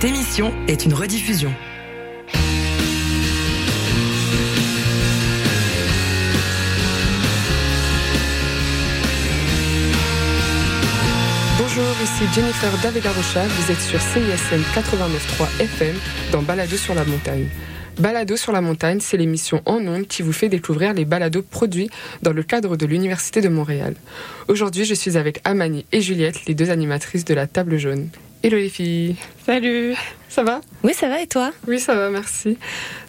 Cette émission est une rediffusion. Bonjour, ici Jennifer Davegarocha, vous êtes sur CISM 89.3 FM dans Balado sur la montagne. Balado sur la montagne, c'est l'émission en ondes qui vous fait découvrir les balados produits dans le cadre de l'Université de Montréal. Aujourd'hui, je suis avec Amani et Juliette, les deux animatrices de la table jaune. Hello les filles Salut Ça va? Oui, ça va et toi? Oui, ça va, merci.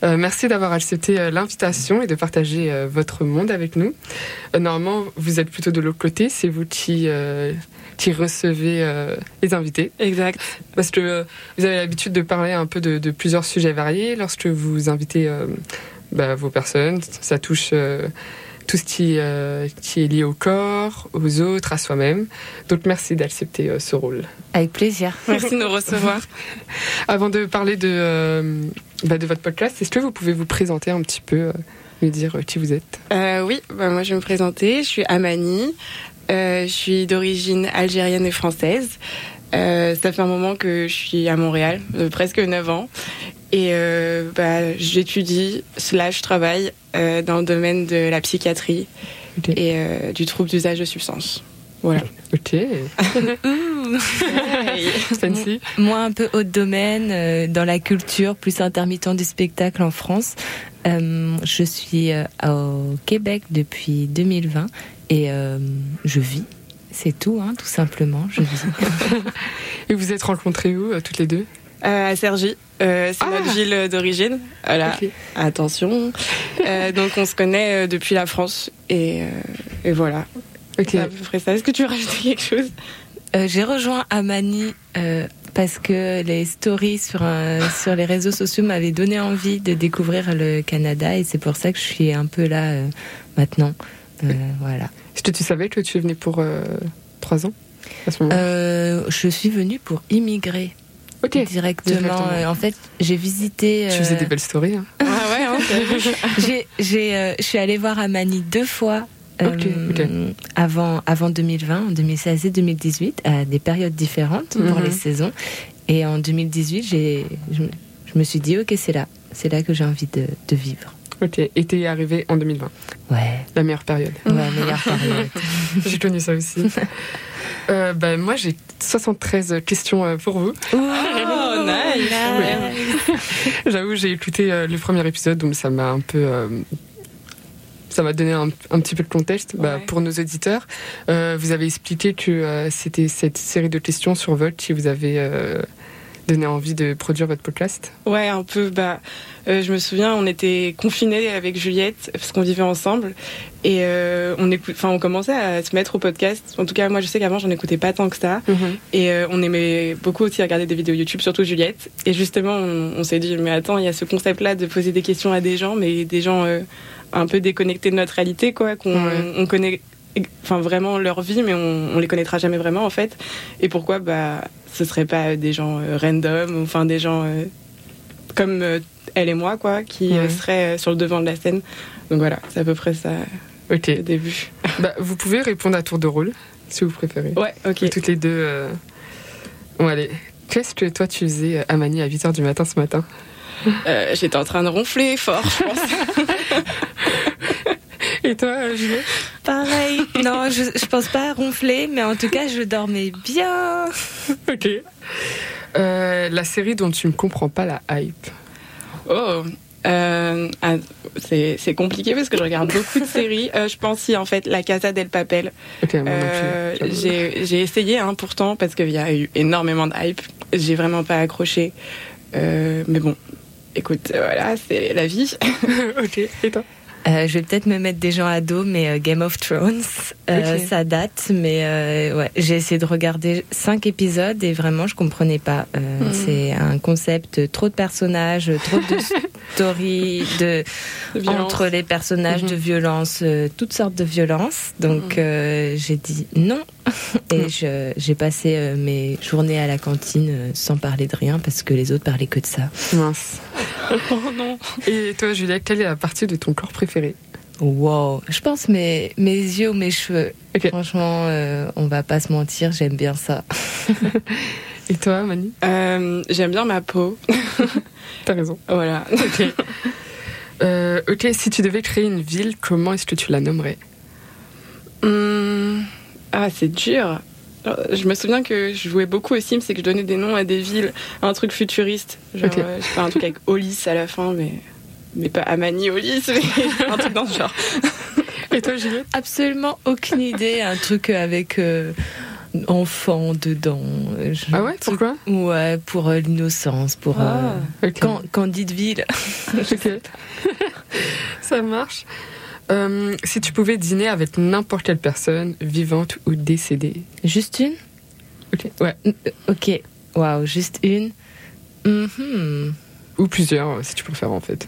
Euh, merci d'avoir accepté euh, l'invitation et de partager euh, votre monde avec nous. Euh, normalement, vous êtes plutôt de l'autre côté, c'est vous qui, euh, qui recevez euh, les invités. Exact. Parce que euh, vous avez l'habitude de parler un peu de, de plusieurs sujets variés lorsque vous invitez euh, bah, vos personnes. Ça touche euh, tout ce qui, euh, qui est lié au corps, aux autres, à soi-même. Donc merci d'accepter euh, ce rôle. Avec plaisir. Merci de nous recevoir. Avant de parler de, euh, bah, de votre podcast, est-ce que vous pouvez vous présenter un petit peu, euh, me dire euh, qui vous êtes? Euh, oui, bah, moi je vais me présenter. Je suis Amani. Euh, je suis d'origine algérienne et française. Euh, ça fait un moment que je suis à Montréal, euh, presque 9 ans. Et euh, bah, j'étudie, slash travaille euh, dans le domaine de la psychiatrie Ok. et euh, du trouble d'usage de substances. Voilà. Ok, fancy. Moi, un peu haut de domaine, euh, dans la culture, plus intermittent du spectacle en France. Euh, je suis euh, au Québec depuis 2020 et euh, je vis. C'est tout, hein, tout simplement. Je vis. Et vous êtes rencontrés où, euh, toutes les deux? Euh, à Cergy, euh, c'est Ah. notre ville d'origine. Voilà. Attention. Euh, donc on se connaît depuis la France et, euh, et voilà. Ok. C'est à peu près ça. Est-ce que tu veux rajouter quelque chose? Euh, J'ai rejoint Amani euh, parce que les stories sur, un- sur les réseaux sociaux m'avaient donné envie de découvrir le Canada et c'est pour ça que je suis un peu là euh, maintenant. Euh, voilà. Est-ce que tu savais que tu venais pour euh, trois ans à ce moment Euh, je suis venue pour immigrer directement. directement. En fait, j'ai visité. Tu faisais des belles stories. hein. Ah ouais, hein, je suis allée voir Amani deux fois. Avant, avant 2020, en 2016 et 2018, à des périodes différentes pour Mhm. les saisons. Et en 2018, j'ai, je, me- je me suis dit, ok, c'est là. C'est là que j'ai envie de, de vivre. Ok. Et t'es arrivé en 2020, Ouais, la meilleure période. ouais meilleure période. j'ai connu ça aussi. Euh, bah, moi, j'ai 73 questions euh, pour vous. Oh, nice. J'avoue, j'ai écouté euh, le premier épisode, donc ça m'a un peu. euh, ça m'a donné un, un petit peu de contexte bah, Ouais. pour nos auditeurs. Euh, vous avez expliqué que euh, c'était cette série de questions sur Volt qui vous avait euh, donné envie de produire votre podcast. Ouais, un peu. Bah, euh, je me souviens, on était confinés avec Juliette parce qu'on vivait ensemble et euh, on écoute, enfin, on commençait à se mettre au podcast. En tout cas, moi, je sais qu'avant, j'en écoutais pas tant que ça. Et euh, on aimait beaucoup aussi regarder des vidéos YouTube, surtout Juliette. Et justement, on, on s'est dit, mais attends, il y a ce concept-là de poser des questions à des gens, mais des gens un peu déconnectés de notre réalité, quoi, qu'on Ouais. on connaît, enfin vraiment leur vie, mais on, on les connaîtra jamais vraiment, en fait. Et pourquoi, bah, ce serait pas des gens euh, random, enfin des gens euh, comme euh, elle et moi, quoi, qui euh, Ouais. seraient euh, sur le devant de la scène. Donc voilà, c'est à peu près ça Ok. le début. Bah, vous pouvez répondre à tour de rôle, si vous préférez. Ouais, ok. Toutes les deux. euh, Bon, allez. Qu'est-ce que toi tu faisais, euh, Amani, à 8h du matin ce matin? Euh, J'étais en train de ronfler fort, je pense. Et toi, euh, Juliette Pareil. Non, je, je pense pas à ronfler, mais en tout cas, je dormais bien. Ok. Euh, la série dont tu ne comprends pas la hype. Oh, euh, ah, c'est compliqué parce que je regarde beaucoup de séries. Euh, je pense si en fait La Casa del Papel. Ok, moi non plus, Euh. J'ai essayé hein, pourtant parce qu'il y a eu énormément de hype. J'ai vraiment pas accroché. Euh, mais bon, écoute, voilà, c'est la vie. ok, et toi? Euh, je vais peut-être me mettre des gens à dos, mais euh, Game of Thrones, euh, ça date. Mais euh, ouais, j'ai essayé de regarder cinq épisodes et vraiment, je comprenais pas. Euh, Mhm. C'est un concept, trop de personnages, trop de story, de entre les personnages Mhm. de violence, euh, toutes sortes de violences. Donc Mhm. euh, j'ai dit non. Et Mhm. j'ai passé euh, mes journées à la cantine euh, sans parler de rien parce que les autres parlaient que de ça. Mince. Oh non. Et toi, Juliette, quelle est la partie de ton corps préférée Wow, je pense mes, mes yeux ou mes cheveux. Franchement, euh, on va pas se mentir, j'aime bien ça. Et toi, Mani? Euh, J'aime bien ma peau. T'as raison. Voilà. Ok. Euh, ok, si tu devais créer une ville, comment est-ce que tu la nommerais Hum, Ah, c'est dur. Alors, Je me souviens que je jouais beaucoup aux Sims et que je donnais des noms à des villes, un truc futuriste. Genre, Ok. euh, je sais pas, un truc avec Olis à la fin, mais, mais pas Amani Olis, mais un truc dans ce genre. Et toi, Juliette? Absolument aucune idée. Un truc avec euh, enfant dedans. Je- Ah ouais, pourquoi? Ouais, pour euh, l'innocence, pour Ah. euh, Ok. Can- Candideville. Ça marche. Euh, si tu pouvais dîner avec n'importe quelle personne, vivante ou décédée. Juste une? Ok. Ouais. Euh, Ok. Waouh, juste une. Mhm. Ou plusieurs, si tu préfères, en fait.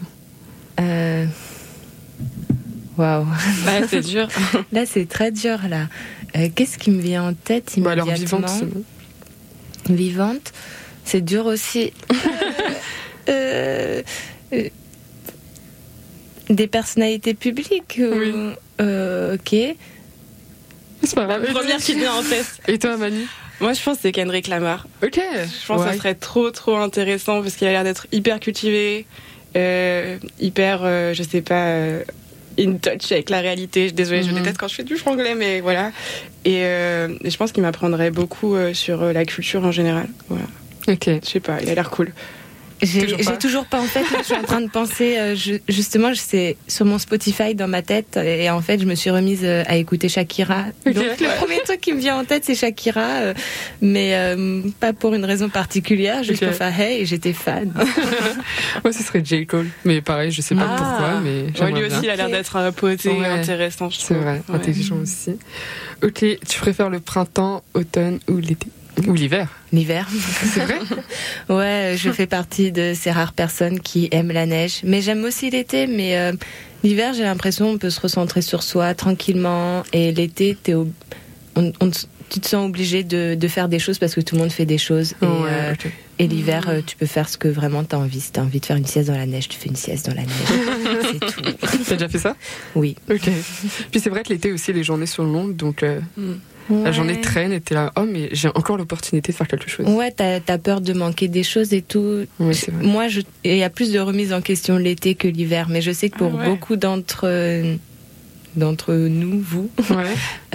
Waouh. Ouais, c'est dur. Là, c'est très dur, là. Euh, Qu'est-ce qui me vient en tête Bah alors, immédiatement vivante, sinon. Vivante. C'est dur aussi. Euh, euh, des personnalités publiques ou- Oui. Euh, ok. C'est pas La grave. première qui vient en tête. Et toi, Mani Moi, je pense que c'est Kendrick Lamar. Ok. Je pense que ça serait trop, trop intéressant parce qu'il a l'air d'être hyper cultivé, euh, hyper, euh, je sais pas, euh, in touch avec la réalité. Désolée, je Mhm. déteste quand je fais du franglais, mais voilà. Et, euh, et je pense qu'il m'apprendrait beaucoup euh, sur euh, la culture en général. Voilà. Ok. Je sais pas, il a l'air cool. J'ai Toujours pas. j'ai toujours pas en fait. Là, je suis en train de penser euh, je- justement, je- c'est sur mon Spotify dans ma tête et en fait, je me suis remise euh, à écouter Shakira. Donc le premier truc qui me vient en tête, c'est Shakira, euh, mais euh, pas pour une raison particulière, juste Ok. pour faire hey, et j'étais fan. Moi, ce serait J. Cole. Mais pareil, je sais pas Ah. pourquoi, mais Ouais, lui aussi, bien. il a l'air d'être un poté Ouais. intéressant, je C'est vrai, Ouais. intelligent aussi. Ok, tu préfères le printemps, automne ou l'été? Ou l'hiver L'hiver. C'est vrai Ouais, je fais partie de ces rares personnes qui aiment la neige. Mais j'aime aussi l'été, mais euh, l'hiver, j'ai l'impression on peut se recentrer sur soi tranquillement. Et l'été, t'es ob- on- tu te sens obligé de, de faire des choses parce que tout le monde fait des choses. Et, Ouais, euh, et l'hiver, euh, tu peux faire ce que vraiment t'as envie. Si t'as envie de faire une sieste dans la neige, tu fais une sieste dans la neige. C'est tout. T'as déjà fait ça? Oui. Ok. Puis c'est vrai que l'été aussi, les journées sont longues, donc euh, la journée Ouais. traîne et t'es là, oh, mais j'ai encore l'opportunité de faire quelque chose. Ouais, t'as as peur de manquer des choses et tout. Oui. Moi, il y a plus de remise en question l'été que l'hiver, mais je sais que pour Ah ouais. beaucoup d'entre d'entre nous, vous, Ouais.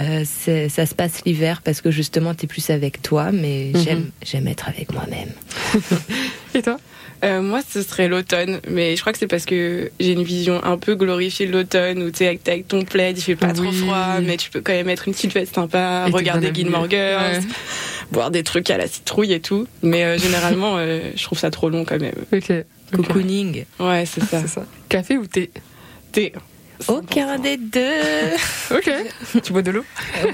euh, ça se passe l'hiver parce que justement, t'es plus avec toi, mais Mhm. j'aime j'aime être avec moi-même. Et toi? Euh, moi, ce serait l'automne, mais je crois que c'est parce que j'ai une vision un peu glorifiée de l'automne où tu sais, avec, t'es avec ton plaid, il fait pas trop froid, mais tu peux quand même mettre une petite veste sympa, Et regarder Gilmore. Girls, Ouais. boire des trucs à la citrouille et tout. Mais euh, généralement, euh, je trouve ça trop long quand même. Ok. Cocooning. Ouais, c'est ça. Café ou thé? Thé. Aucun des deux. Ok. tu bois de l'eau?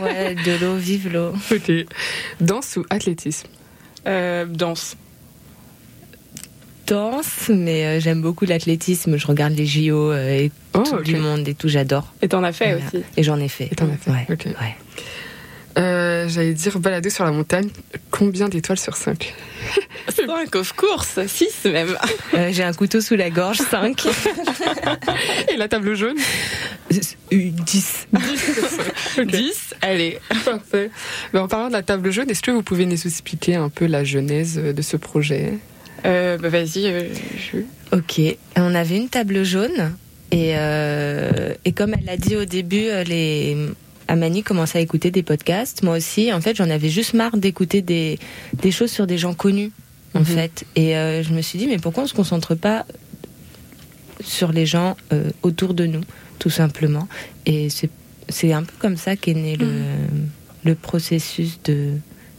Ouais, de l'eau, vive l'eau. Ok. Danse ou athlétisme? Euh, danse. Danse, mais euh, j'aime beaucoup l'athlétisme. Je regarde les JO euh, et Oh, tout ok. du monde et tout, j'adore. Et t'en as fait Voilà. aussi. Et j'en ai fait. Et t'en as fait, Ouais. Euh, J'allais dire balader sur la montagne. Combien d'étoiles sur 5 5 of course, 6 même. Euh, J'ai un couteau sous la gorge, 5. Et la table jaune? 10. 10, allez. Parfait. Ben, en parlant de la table jaune, est-ce que vous pouvez nous expliquer un peu la genèse de ce projet? Euh, bah vas-y, euh, je... Ok, on avait une table jaune et, euh, et comme elle l'a dit au début, euh, les Amani commençait à écouter des podcasts, moi aussi. En fait, j'en avais juste marre d'écouter des, des choses sur des gens connus, en Mhm. fait. Et euh, je me suis dit, mais pourquoi on se concentre pas sur les gens autour de nous, tout simplement? Et c'est un peu comme ça qu'est né le, le processus de,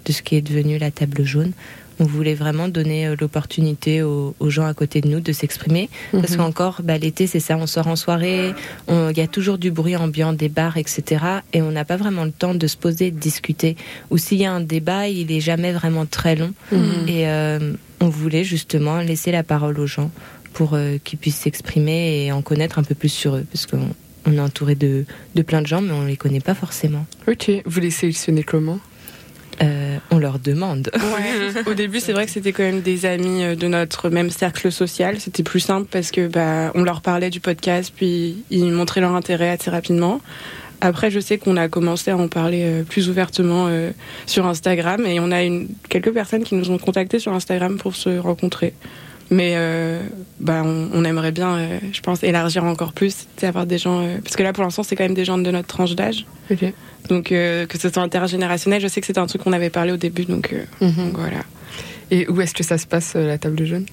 de ce qui est devenu la table jaune. On voulait vraiment donner euh, l'opportunité aux, aux gens à côté de nous de s'exprimer. Parce Mhm. qu'encore, bah, l'été, c'est ça, on sort en soirée, il y a toujours du bruit ambiant, des bars, etc. Et on n'a pas vraiment le temps de se poser, de discuter. Ou s'il y a un débat, il est jamais vraiment très long. Mhm. Et euh, on voulait justement laisser la parole aux gens pour euh, qu'ils puissent s'exprimer et en connaître un peu plus sur eux. Parce qu'on on est entouré de, de plein de gens, mais on les connaît pas forcément. Ok, vous les sélectionnez comment? Euh, on leur demande. Ouais. Au début, c'est vrai que c'était quand même des amis euh, de notre même cercle social. C'était plus simple parce que bah, on leur parlait du podcast, puis ils montraient leur intérêt assez rapidement. Après, je sais qu'on a commencé à en parler euh, plus ouvertement euh, sur Instagram et on a une, quelques personnes qui nous ont contactés sur Instagram pour se rencontrer. Mais euh, bah, on, on aimerait bien, euh, je pense, élargir encore plus, avoir des gens. euh, parce que là, pour l'instant, c'est quand même des gens de notre tranche d'âge. Donc, euh, que ce soit intergénérationnel, je sais que c'était un truc qu'on avait parlé au début. Donc, euh, Mhm. donc voilà. Et où est-ce que ça se passe, la table jaune?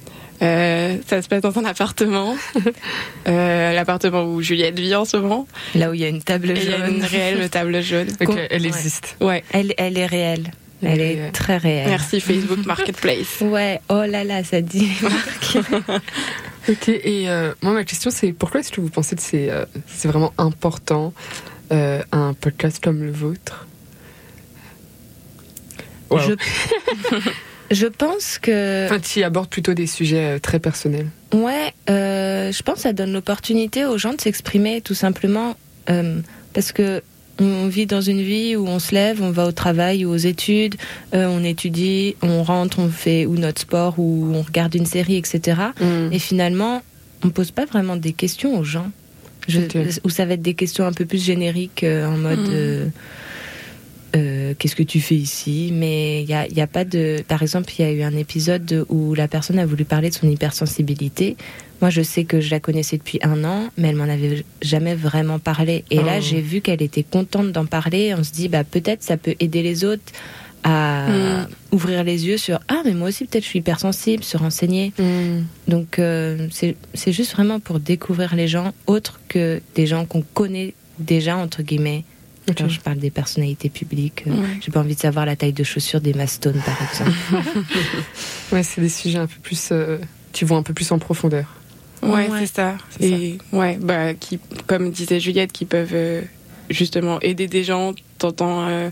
Euh, ça se passe dans un appartement, euh, l'appartement où Juliette vit en ce moment. Là où il y a une table Et il y a jaune. une réelle table jaune. Elle ouais. existe. Ouais. Elle, elle est réelle. Elle est très réelle. Merci Facebook Marketplace. Ouais, oh là là, ça dit. Ok, et euh, moi, ma question, c'est pourquoi est-ce que vous pensez que c'est euh, vraiment important euh, un podcast comme le vôtre? Wow. je... je pense que. Enfin, qui aborde plutôt des sujets euh, très personnels. Ouais, je pense que ça donne l'opportunité aux gens de s'exprimer tout simplement parce que on vit dans une vie où on se lève, on va au travail ou aux études, euh, on étudie, on rentre, on fait ou notre sport ou on regarde une série, etc. Et finalement, on pose pas vraiment des questions aux gens. Je. Ou ça va être des questions un peu plus génériques euh, en mode Mhm. Euh, qu'est-ce que tu fais ici? Mais il y a, y a pas de. Par exemple, il y a eu un épisode où la personne a voulu parler de son hypersensibilité. Moi, je sais que je la connaissais depuis un an, mais elle m'en avait jamais vraiment parlé. Et là, Oh. j'ai vu qu'elle était contente d'en parler. On se dit, bah peut-être ça peut aider les autres à Mm. ouvrir les yeux sur ah mais moi aussi peut-être je suis hypersensible, se renseigner. Hmm. Donc euh, c'est juste vraiment pour découvrir les gens autres que des gens qu'on connaît déjà entre guillemets. Genre, je parle des personnalités publiques. euh, Ouais. J'ai pas envie de savoir la taille de chaussures des mastones par exemple. Ouais, c'est des sujets un peu plus euh, qui vont un peu plus en profondeur. Ouais, Ouais. c'est ça. C'est Et ouais, bah, qui, comme disait Juliette, qui peuvent euh, justement aider des gens. T'entends, euh,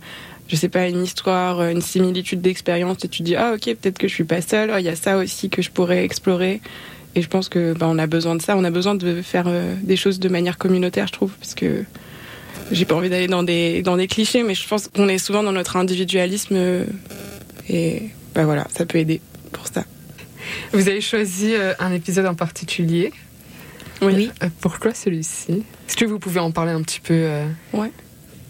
je sais pas, une histoire, une similitude d'expérience, et tu te dis ah ok, peut-être que je suis pas seule. Oh, Il y a ça aussi que je pourrais explorer. Et je pense que bah, on a besoin de ça. On a besoin de faire euh, des choses de manière communautaire, je trouve, parce que j'ai pas envie d'aller dans des dans des clichés, mais je pense qu'on est souvent dans notre individualisme. euh, et bah voilà, ça peut aider pour ça. Vous avez choisi euh, un épisode en particulier. Oui. Euh, pourquoi celui-ci? Est-ce que vous pouvez en parler un petit peu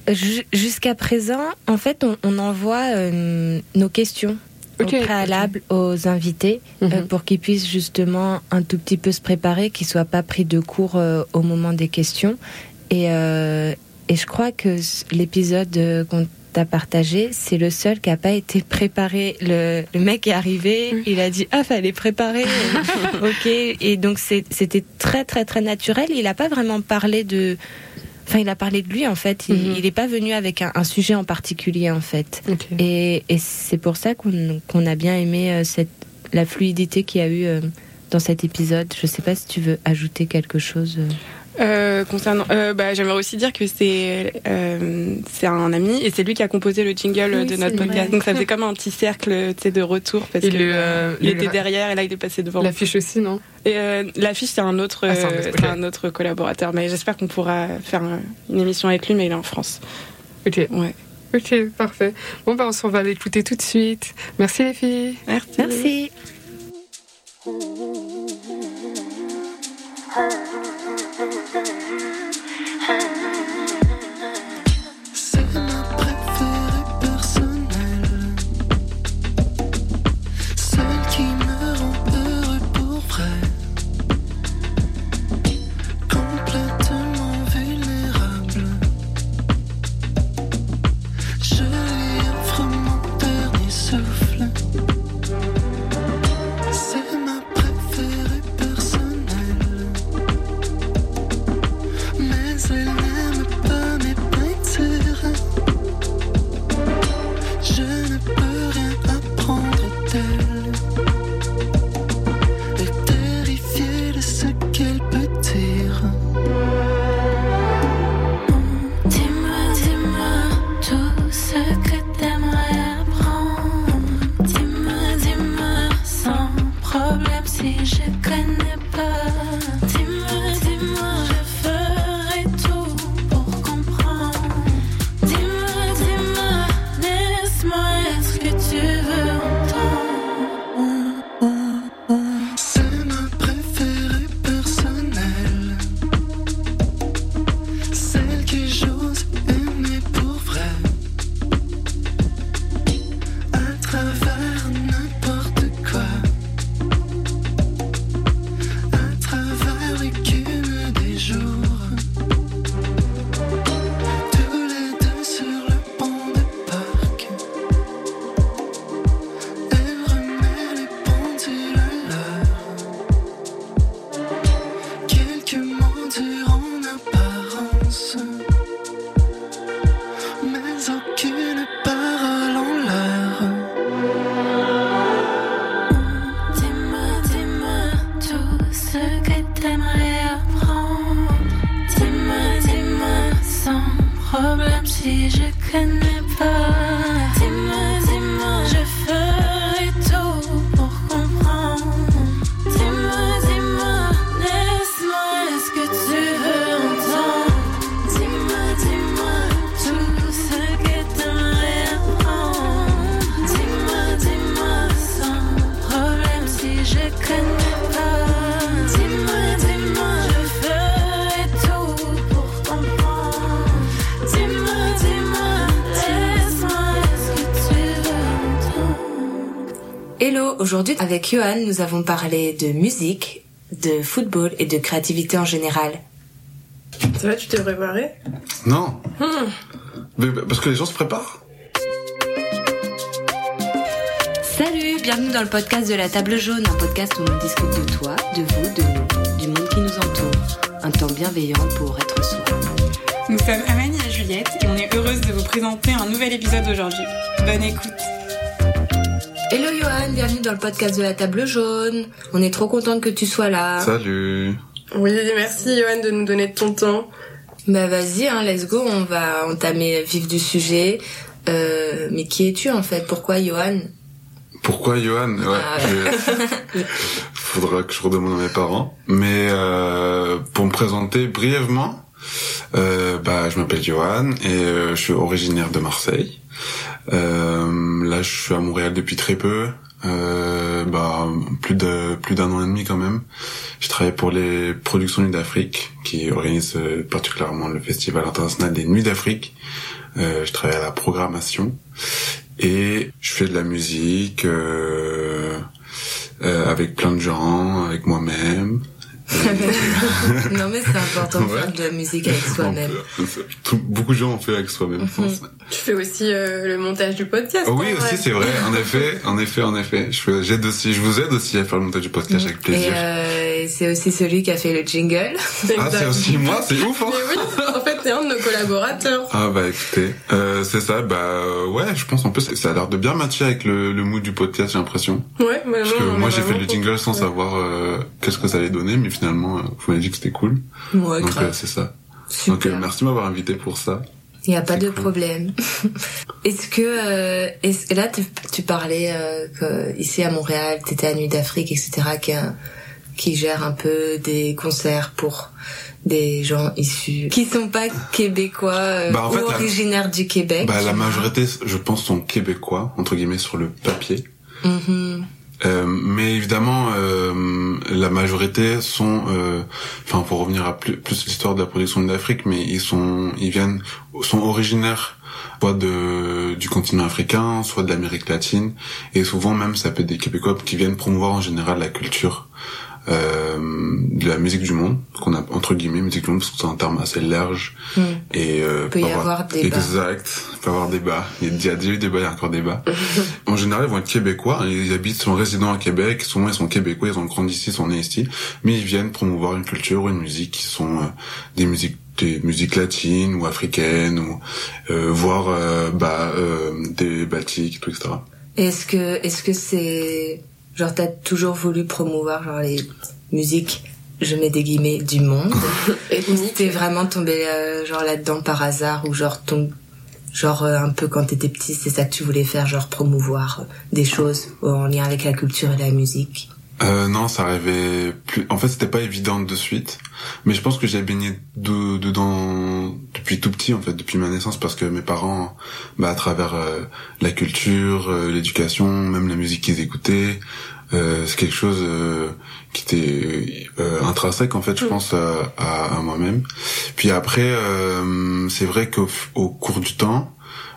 Ju- Jusqu'à présent, en fait, on, on envoie euh, nos questions Ok, au préalable aux invités Mhm. euh, pour qu'ils puissent justement un tout petit peu se préparer, qu'ils soient pas pris de court euh, au moment des questions. Et, euh, et je crois que l'épisode euh, qu'on t'a partagé, c'est le seul qui a pas été préparé. Le, le mec est arrivé, Oui. il a dit ah fallait préparer, ok. Et donc c'était très très très naturel. Il a pas vraiment parlé de Enfin, il a parlé de lui en fait. Il n'est pas venu avec un, un sujet en particulier en fait. Et, et c'est pour ça qu'on a bien aimé euh, cette, la fluidité qu'il y a eu euh, dans cet épisode. Je sais pas si tu veux ajouter quelque chose. euh. Euh, concernant, euh, bah, j'aimerais aussi dire que c'est euh, c'est un ami et c'est lui qui a composé le jingle Oui, de notre vrai. podcast. Donc ça faisait comme un petit cercle, de retour parce Et que le, bah, euh, il le- était derrière et là il est passé devant. L'affiche aussi, non? Et euh, l'affiche c'est un autre, Ah, c'est un autre, un collaborateur. Mais j'espère qu'on pourra faire une émission avec lui, mais il est en France. Ok. Ouais. Ok, parfait. Bon, bah, on s'en va l'écouter tout de suite. Merci les filles. Merci. Merci. C'est Oh, oh, oh, oh, oh. Aujourd'hui avec Johan, nous avons parlé de musique, de football et de créativité en général. Ça va, tu t'es préparé? Non. Mais parce que les gens se préparent. Salut, bienvenue dans le podcast de la table jaune, un podcast où on discute de toi, de vous, de nous, du monde qui nous entoure. Un temps bienveillant pour être soi. Nous sommes Amani et Juliette et on est heureuse de vous présenter un nouvel épisode aujourd'hui. Bonne écoute. Hello Johan, bienvenue dans le podcast de la table jaune. On est trop contente que tu sois là. Salut. Oui, merci Johan de nous donner de ton temps. Bah vas-y, hein, let's go, on va entamer le vif du sujet. Euh, mais qui es-tu en fait? Pourquoi Johan? Pourquoi Johan? Ouais. Ah je- Faudra que je redemande à mes parents. Mais euh, pour me présenter brièvement, euh, bah je m'appelle Johan et euh, je suis originaire de Marseille. Euh, là, je suis à Montréal depuis très peu. Euh, bah plus de plus d'un an et demi quand même. Je travaille pour les productions Nuits d'Afrique qui organisent euh, particulièrement le festival international des Nuits d'Afrique. Euh, je travaille à la programmation et je fais de la musique euh, euh, avec plein de gens, avec moi-même. Non mais c'est important de Ouais. faire de la musique avec soi-même. Beaucoup de gens ont fait avec soi-même, je pense. Tu fais aussi euh, le montage du podcast. Oh oui, vrai. aussi, c'est vrai. En effet, en effet, en effet. Je fais- j'aide aussi, je vous aide aussi à faire le montage du podcast avec Et plaisir. euh, c'est aussi celui qui a fait le jingle. Ah, c'est aussi moi, c'est ouf, hein. Mais oui, collaborateurs. Ah bah écoutez, euh, c'est ça, bah euh, ouais, je pense en plus ça a l'air de bien matcher avec le, le mood du podcast, j'ai l'impression. Ouais, mais Parce non, que moi est j'ai fait le jingle sans savoir euh, qu'est-ce que ça allait donner, mais finalement vous m'avez dit que c'était cool. Ouais, Donc grave. euh, c'est ça. Donc Super. euh, merci de m'avoir invité pour ça. Il n'y a pas C'est de cool. problème. Est-ce que euh, est-ce que là tu, tu parlais euh, que ici à Montréal, t'étais à Nuit d'Afrique, etc. Qui, a- qui gère un peu des concerts pour des gens issus qui sont pas québécois euh, Bah, en ou fait, la- originaires du Québec. Bah la majorité, je pense, sont québécois entre guillemets sur le papier. Mhm. Euh, mais évidemment, euh, la majorité sont, euh, enfin, pour revenir à plus, plus l'histoire de la production d'Afrique, mais ils sont, ils viennent, sont originaires soit de du continent africain, soit de l'Amérique latine, et souvent même ça peut être des Québécois qui viennent promouvoir en général la culture. Euh, de la musique du monde, qu'on a entre guillemets musique du monde parce que c'est un terme assez large Mm. et euh, Peut y pas avoir débat. Exact, il peut y avoir débat. Il y a déjà eu débat, il y a encore débat. en général, ils vont être québécois, ils habitent, sont résidents à Québec, souvent ils sont québécois, ils ont grandi ici, ils sont nés ici, mais ils viennent promouvoir une culture ou une musique qui sont euh, des musiques des musiques latines ou africaines ou euh, voire euh, bah euh, des baltiques tout etc. Est-ce que est-ce que c'est genre t'as toujours voulu promouvoir genre les musiques je mets des guillemets du monde Ethnique. T'es vraiment tombé euh, genre là-dedans par hasard ou genre ton genre euh, un peu quand t'étais petit c'est ça que tu voulais faire genre promouvoir euh, des choses en lien avec la culture et la musique? Euh, non, ça arrivait plus. En fait, c'était pas évident de suite, mais je pense que j'ai baigné de- dedans depuis tout petit, en fait, depuis ma naissance, parce que mes parents, bah, à travers euh, la culture, euh, l'éducation, même la musique qu'ils écoutaient, euh, c'est quelque chose euh, qui était euh, intrinsèque, en fait, je pense à, à, à moi-même. Puis après, euh, c'est vrai qu'au au cours du temps.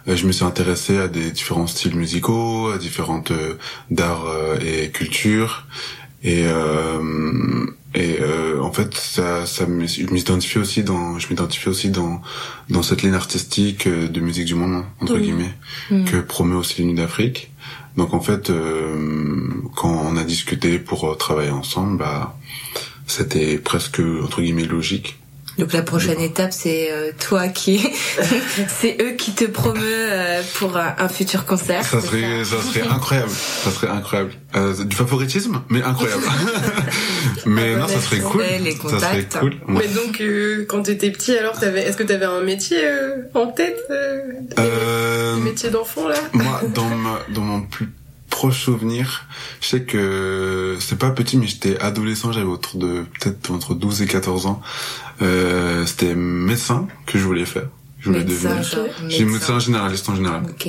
euh, Je me suis intéressé à des différents styles musicaux, à différentes euh, d'art euh, et culture, et euh, et euh, en fait ça ça m'identifie aussi dans je m'identifie aussi dans dans cette ligne artistique de musique du monde entre guillemets que promeut aussi l'Union d'Afrique. Donc en fait euh, quand on a discuté pour euh, travailler ensemble, bah c'était presque entre guillemets logique Donc la prochaine étape, c'est euh, toi qui, c'est eux qui te promeut euh, pour un, un futur concert. Ça serait, ça serait incroyable. Ça serait incroyable. Euh, du favoritisme, mais incroyable. mais Ah, non, ça serait cool. ouais, les Ça serait contacts. cool. Ouais. Mais donc, euh, quand t'étais petit, alors, t'avais, est-ce que t'avais un métier euh, en tête euh, Euh, Un métier d'enfant, là? moi, dans ma, dans mon plus proche souvenir, je sais que c'est pas petit, mais j'étais adolescent, j'avais autour de peut-être entre 12 et 14 ans. Euh, c'était médecin que je voulais faire. Je voulais Médecin, devenir. J'ai médecin généraliste en général. Ok.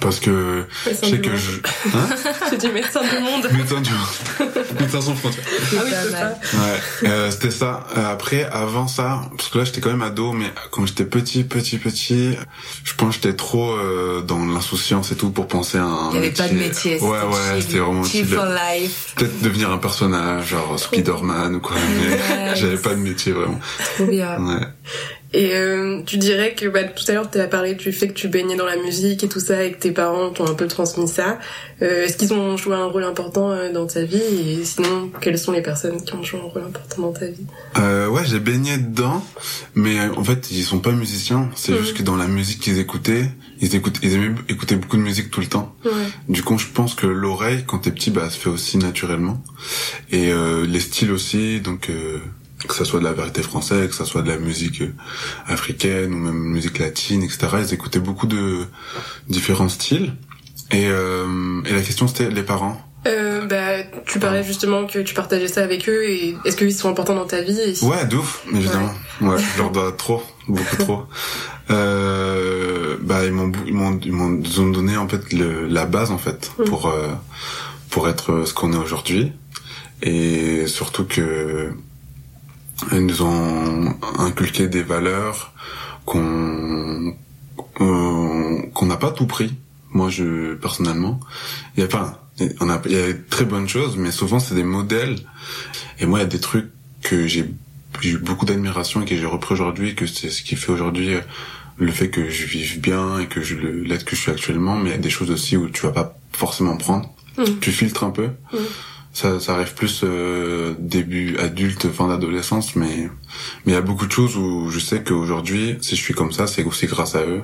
Parce que Médecin je sais que monde. je... Hein J'ai dit médecin du monde. médecin du médecin sans frontières. Ah oui, c'est ça. Ouais, euh, c'était ça. Euh, après, avant ça, parce que là j'étais quand même ado, mais quand j'étais petit, petit, petit, je pense que j'étais trop euh, dans l'insouciance et tout pour penser à un Il n'y avait pas de métier. Ouais, ouais, c'était vraiment chill chill. for life. Peut-être devenir un personnage, genre Spider-Man ou quoi, mais j'avais pas de métier vraiment. Trop bien. Ouais. Et euh, tu dirais que bah, tout à l'heure tu as parlé du fait que tu baignais dans la musique et tout ça et que tes parents t'ont un peu transmis ça. Euh, Est-ce qu'ils ont joué un rôle important euh, dans ta vie? Et sinon quelles sont les personnes qui ont joué un rôle important dans ta vie? Euh, ouais, j'ai baigné dedans, mais euh, en fait, ils sont pas musiciens. C'est Mhm. juste que dans la musique qu'ils écoutaient, ils écoutaient, ils aimaient écouter beaucoup de musique tout le temps. Ouais. Du coup, je pense que l'oreille, quand t'es petit, bah, se fait aussi naturellement. Et euh, les styles aussi, donc euh, que ça soit de la vérité française, que ça soit de la musique euh, africaine ou même musique latine, etc. Ils écoutaient beaucoup de différents styles. Et, euh, et la question c'était les parents. Euh, bah, tu parlais justement que tu partageais ça avec eux et est-ce qu'ils sont importants dans ta vie et si- Ouais, de ouf, évidemment. Ouais, je leur dois trop, beaucoup trop. Euh, bah ils m'ont ils m'ont ils m'ont donné en fait le, la base en fait Mm. pour euh, pour être ce qu'on est aujourd'hui et surtout que ils nous ont inculqué des valeurs qu'on qu'on qu'on n'a pas tout pris. Moi, je personnellement, il y a pas on a il y a de très bonnes choses, mais souvent c'est des modèles. Et moi, il y a des trucs que j'ai j'ai eu beaucoup d'admiration et que j'ai repris aujourd'hui, que c'est ce qui fait aujourd'hui euh, le fait que je vive bien et que je l'aide que je suis actuellement. Mais il y a des choses aussi où tu vas pas forcément prendre. Mhm. Tu filtres un peu. Mhm. Ça, ça arrive plus euh, début adulte, fin d'adolescence, mais mais il y a beaucoup de choses où je sais qu'aujourd'hui, si je suis comme ça, c'est aussi grâce à eux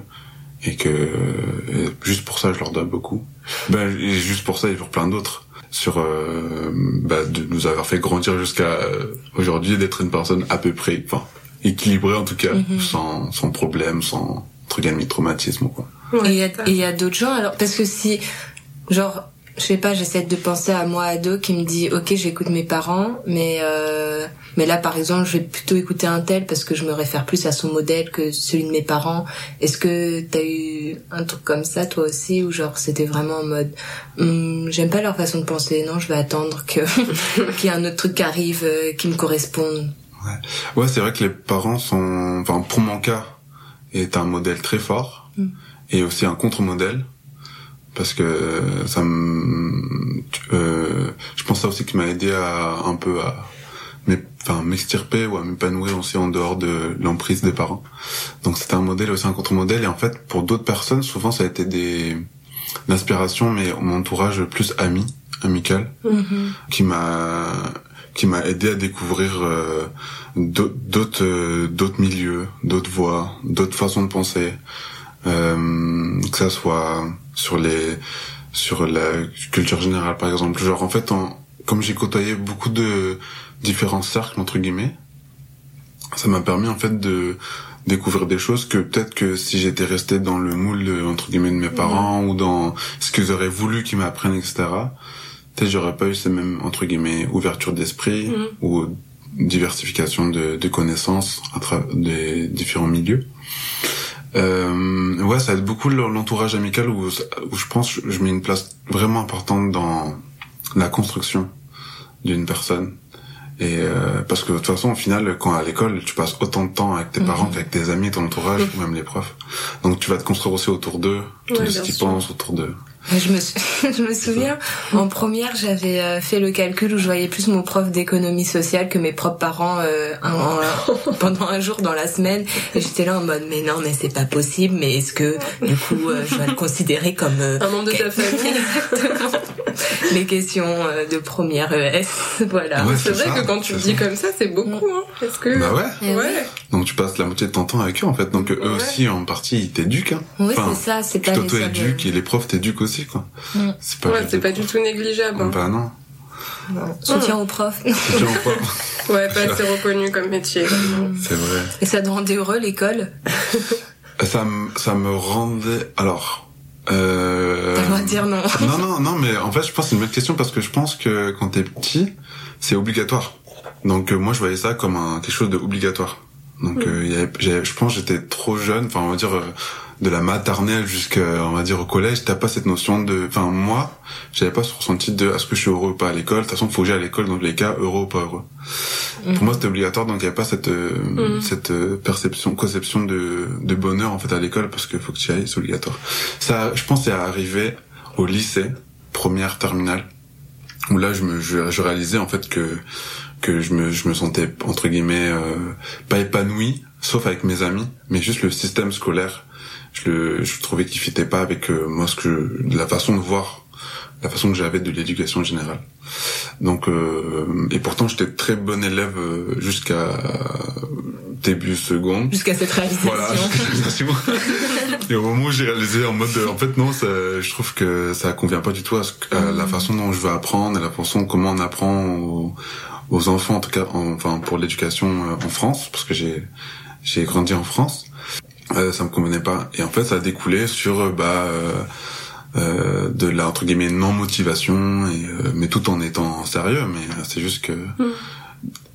et que euh, juste pour ça, je leur dois beaucoup. Ben et juste pour ça et pour plein d'autres sur euh, bah, de nous avoir fait grandir jusqu'à euh, aujourd'hui, d'être une personne à peu près, enfin équilibrée en tout cas, Mhm. sans sans problème, sans truc de traumatisme ou quoi. Ouais, Et il y a, c'est ça. et il y a d'autres gens, alors, parce que si, genre, je sais pas, j'essaie de penser à moi ado qui me dit, ok, j'écoute mes parents, mais euh, mais là, par exemple, je vais plutôt écouter un tel parce que je me réfère plus à son modèle que celui de mes parents. Est-ce que t'as eu un truc comme ça, toi aussi, ou genre, c'était vraiment en mode, Hum, j'aime pas leur façon de penser, non, je vais attendre que qu'il y ait un autre truc qui arrive, euh, qui me corresponde. Ouais, c'est vrai que les parents sont, enfin pour mon cas, est un modèle très fort Mm. et aussi un contre-modèle parce que euh, ça me, euh, je pense ça aussi qui m'a aidé à un peu à m'é- enfin m'extirper ou à m'épanouir aussi en dehors de l'emprise des parents. Donc c'était un modèle aussi un contre-modèle et en fait pour d'autres personnes souvent ça a été des l'inspiration mais mon entourage plus ami, amical qui m'a qui m'a aidé à découvrir euh, d'au- d'autres euh, d'autres milieux, d'autres voies, d'autres façons de penser, euh, que ça soit sur les sur la culture générale par exemple. Genre en fait, en, comme j'ai côtoyé beaucoup de différents cercles entre guillemets, ça m'a permis en fait de découvrir des choses que peut-être que si j'étais resté dans le moule de, entre guillemets de mes parents ou dans ce qu'ils auraient voulu qu'ils m'apprennent etc peut-être j'aurais pas eu ces mêmes entre guillemets ouverture d'esprit Mhm. ou diversification de, de connaissances à travers des différents milieux euh, ouais ça aide beaucoup l'entourage amical où, où je pense je mets une place vraiment importante dans la construction d'une personne. Et euh, parce que de toute façon au final quand à l'école tu passes autant de temps avec tes Mhm. parents qu'avec tes amis ton entourage ou même les profs. Donc tu vas te construire aussi autour d'eux Ouais, de ce qu'ils pensent autour d'eux Je me, sou- je me souviens, en première, j'avais euh, fait le calcul où je voyais plus mon prof d'économie sociale que mes propres parents euh, un- pendant un jour dans la semaine. Et j'étais là en mode, mais non, mais c'est pas possible, mais est-ce que, du coup, euh, je vais le considérer comme... euh, Un membre de ta famille. Exactement. Les questions euh, de première ES, voilà. Ouais, c'est vrai ça, que quand tu le dis ça. comme ça, c'est beaucoup, hein. Est-ce que... bah ouais Eh. Ouais. Donc tu passes la moitié de ton temps avec eux en fait. Donc eux Ouais. aussi en partie ils t'éduquent. Hein. Oui, Enfin, c'est ça, c'est pas t'auto-éduques et les profs t'éduquent aussi quoi. Mm. C'est pas Ouais, du tout négligeable. hein. Bah non. non. Soutien aux profs. Ouais, pas assez reconnu comme métier. C'est vrai. Et ça te rendait heureux l'école? Ça me, ça me rendait. Alors. Euh... T'as le droit de dire non. non, non, non, mais en fait, je pense que c'est une bonne question parce que je pense que quand t'es petit, c'est obligatoire. Donc euh, moi, je voyais ça comme un, quelque chose d'obligatoire. Donc euh, y avait- j'ai- je pense que j'étais trop jeune, enfin on va dire euh, de la maternelle jusqu'à on va dire au collège, t'as pas cette notion de, enfin moi, j'avais pas ce ressenti de est-ce que je suis heureux ou pas à l'école? De toute façon, faut que j'aille à l'école dans tous les cas, heureux ou pas heureux. Pour moi, c'était obligatoire, donc il y avait pas cette euh, Mhm. cette euh, perception, conception de de bonheur en fait à l'école parce qu'il faut que tu ailles, c'est obligatoire. Ça, je pense, c'est arrivé au lycée, première terminale, où là, je me je, je réalisais en fait que que je me je me sentais entre guillemets euh, pas épanoui, sauf avec mes amis, mais juste le système scolaire, je le je trouvais qu'il fitait pas avec euh, moi ce que je- la façon de voir, la façon que j'avais de l'éducation générale. Donc euh, et pourtant j'étais très bon élève euh, jusqu'à début seconde. Jusqu'à cette réalisation. Voilà, Et au moment où j'ai réalisé en mode, euh, en fait non, ça, je trouve que ça convient pas du tout à, ce, à la façon dont je veux apprendre, à la façon comment on apprend aux, aux enfants, en tout cas, en- enfin pour l'éducation euh, en France, parce que j'ai j'ai grandi en France. Euh, ça me convenait pas. Et en fait, ça a découlé sur euh, bah euh, euh, de la entre guillemets non motivation, et, euh, mais tout en étant sérieux. Mais euh, c'est juste que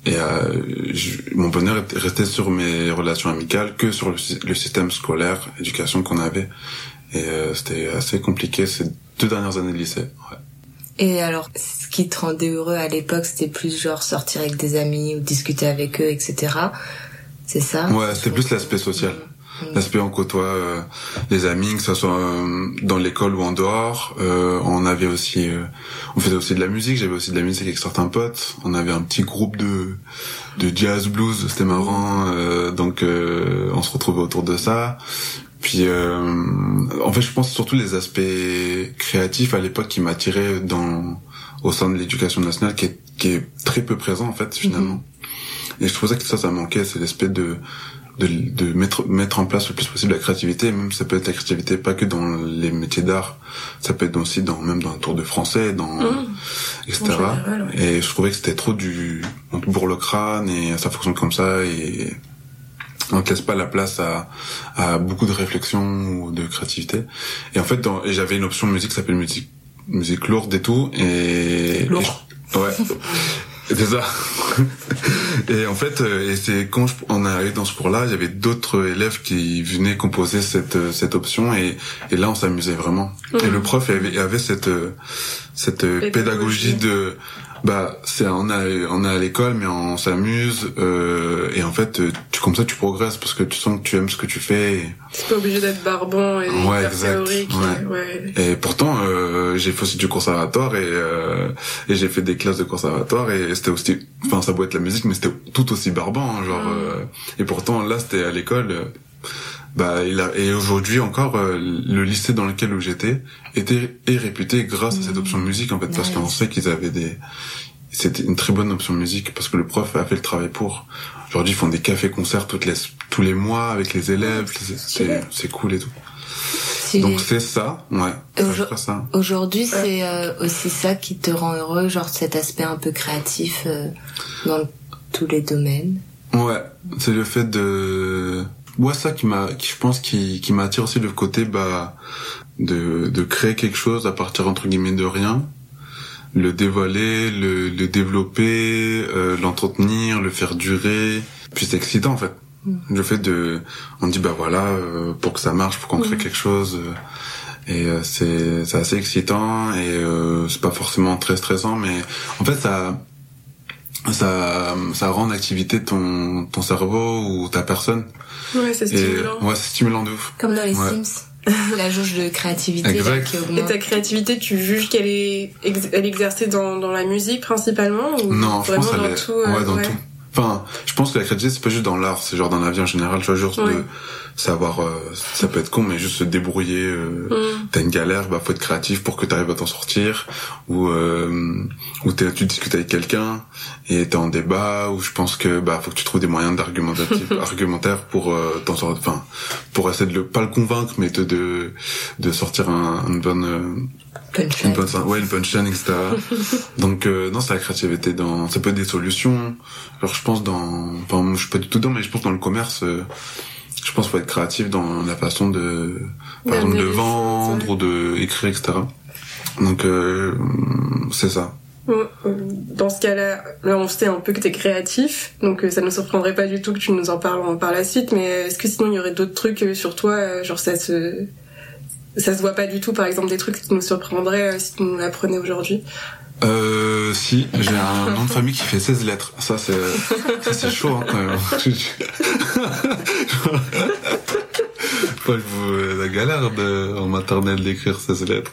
et euh, je- mon bonheur resté sur mes relations amicales que sur le, le système scolaire, éducation qu'on avait. Et euh, c'était assez compliqué ces deux dernières années de lycée. Ouais. Et alors, ce qui te rendait heureux à l'époque, c'était plus genre sortir avec des amis ou discuter avec eux, etc. C'est ça? Ouais, c'était plus l'aspect social. L'aspect on côtoie euh, les amis, que ce soit euh, dans l'école ou en dehors. Euh, on avait aussi, euh, on faisait aussi de la musique. J'avais aussi de la musique avec certains potes. On avait un petit groupe de de jazz blues. C'était marrant. donc on se retrouvait autour de ça. Puis euh, en fait, je pense surtout les aspects créatifs à l'époque qui m'attiraient dans au sein de l'éducation nationale, qui est qui est très peu présent en fait finalement. Et je trouvais que ça, ça manquait, c'est l'aspect de de, de mettre mettre en place le plus possible la créativité même ça peut être la créativité pas que dans les métiers d'art ça peut être aussi dans même dans le tour de français dans Mmh. etc En général, ouais. et je trouvais que c'était trop du on te bourre le crâne et ça fonctionne comme ça et on te laisse pas la place à, à beaucoup de réflexion ou de créativité et en fait dans, et j'avais une option de musique qui s'appelle musique musique lourde et tout et Lourd. et- ouais c'est ça et en fait, euh, et c'est quand je, on est arrivé dans ce cours-là, il y avait d'autres élèves qui venaient composer cette euh, cette option et et là on s'amusait vraiment. Et le prof avait, avait cette euh, cette pédagogie Pédagogie. de bah c'est on est on est à l'école mais on s'amuse euh, et en fait euh, tu comme ça tu progresses parce que tu sens que tu aimes ce que tu fais. Et, C'est pas obligé d'être barbant et Ouais, exact. théorique. Ouais. ouais. et pourtant, euh, j'ai fait aussi du conservatoire et, euh, et j'ai fait des classes de conservatoire et c'était aussi, enfin ça doit être la musique, mais c'était tout aussi barbant, hein, genre. euh, et pourtant là, c'était à l'école. Bah, il a, et aujourd'hui encore, euh, le lycée dans lequel où j'étais était est réputé grâce à cette option musique en fait, parce qu'on sait qu'ils avaient des, c'était une très bonne option musique parce que le prof a fait le travail pour. Aujourd'hui, ils font des cafés-concerts toutes les tous les mois avec les élèves. C'est- C'est cool et tout. Donc c'est ça, ouais. Aujourd'hui, c'est euh, aussi ça qui te rend heureux, genre cet aspect un peu créatif euh, dans tous les domaines? Ouais, c'est le fait de ouais ça qui m'a qui je pense qui qui m'attire aussi le côté bah de de créer quelque chose à partir entre guillemets de rien, le dévoiler, le le développer, euh, l'entretenir, le faire durer, puis c'est excitant en fait. Le fait de on dit bah voilà euh, pour que ça marche, pour qu'on crée quelque chose euh, et euh, c'est c'est assez excitant et euh, c'est pas forcément très stressant mais en fait ça ça ça rend en activité ton ton cerveau ou ta personne Ouais, c'est et stimulant. ouais c'est stimulant de ouf Comme dans les Ouais. Sims. La jauge de créativité Exact. qui Et augmente. ta créativité, tu juges qu'elle est, ex- elle est exercée dans, dans la musique principalement ou non je vraiment pense dans est tout euh, ouais dans tout enfin je pense que la créativité c'est pas juste dans l'art c'est genre dans la vie en général tu vois genre Ouais. de savoir, euh, ça peut être con, mais juste se débrouiller. Euh, Mm. T'as une galère, bah faut être créatif pour que t'arrives à t'en sortir. Ou euh, ou t'es- tu discutes avec quelqu'un et t'es en débat. Ou je pense que bah faut que tu trouves des moyens d'argumentatif, argumentaires pour euh, t'en sortir. Enfin, pour essayer de le pas le convaincre, mais de de, de sortir un, une bonne euh, une bonne ouais une punchline etc donc euh, non c'est la créativité dans ça peut être des solutions alors je pense dans enfin je suis pas du tout dans mais je pense dans le commerce euh, je pense qu'il faut être créatif dans la façon de par exemple D'amener de vendre ouais. ou de écrire etc donc euh, c'est ça euh, Dans ce cas-là, là on sait un peu que t'es créatif, donc euh, ça ne surprendrait pas du tout que tu nous en parles par la suite, mais est-ce que sinon il y aurait d'autres trucs sur toi, genre ça se... Ça se voit pas du tout, par exemple, des trucs qui nous surprendraient si tu nous l'apprenais aujourd'hui? Euh, si, j'ai un nom de famille qui fait 16 lettres. Ça, c'est, ça, c'est chaud, hein, quand même. Euh, la galère de, en maternelle d'écrire 16 lettres.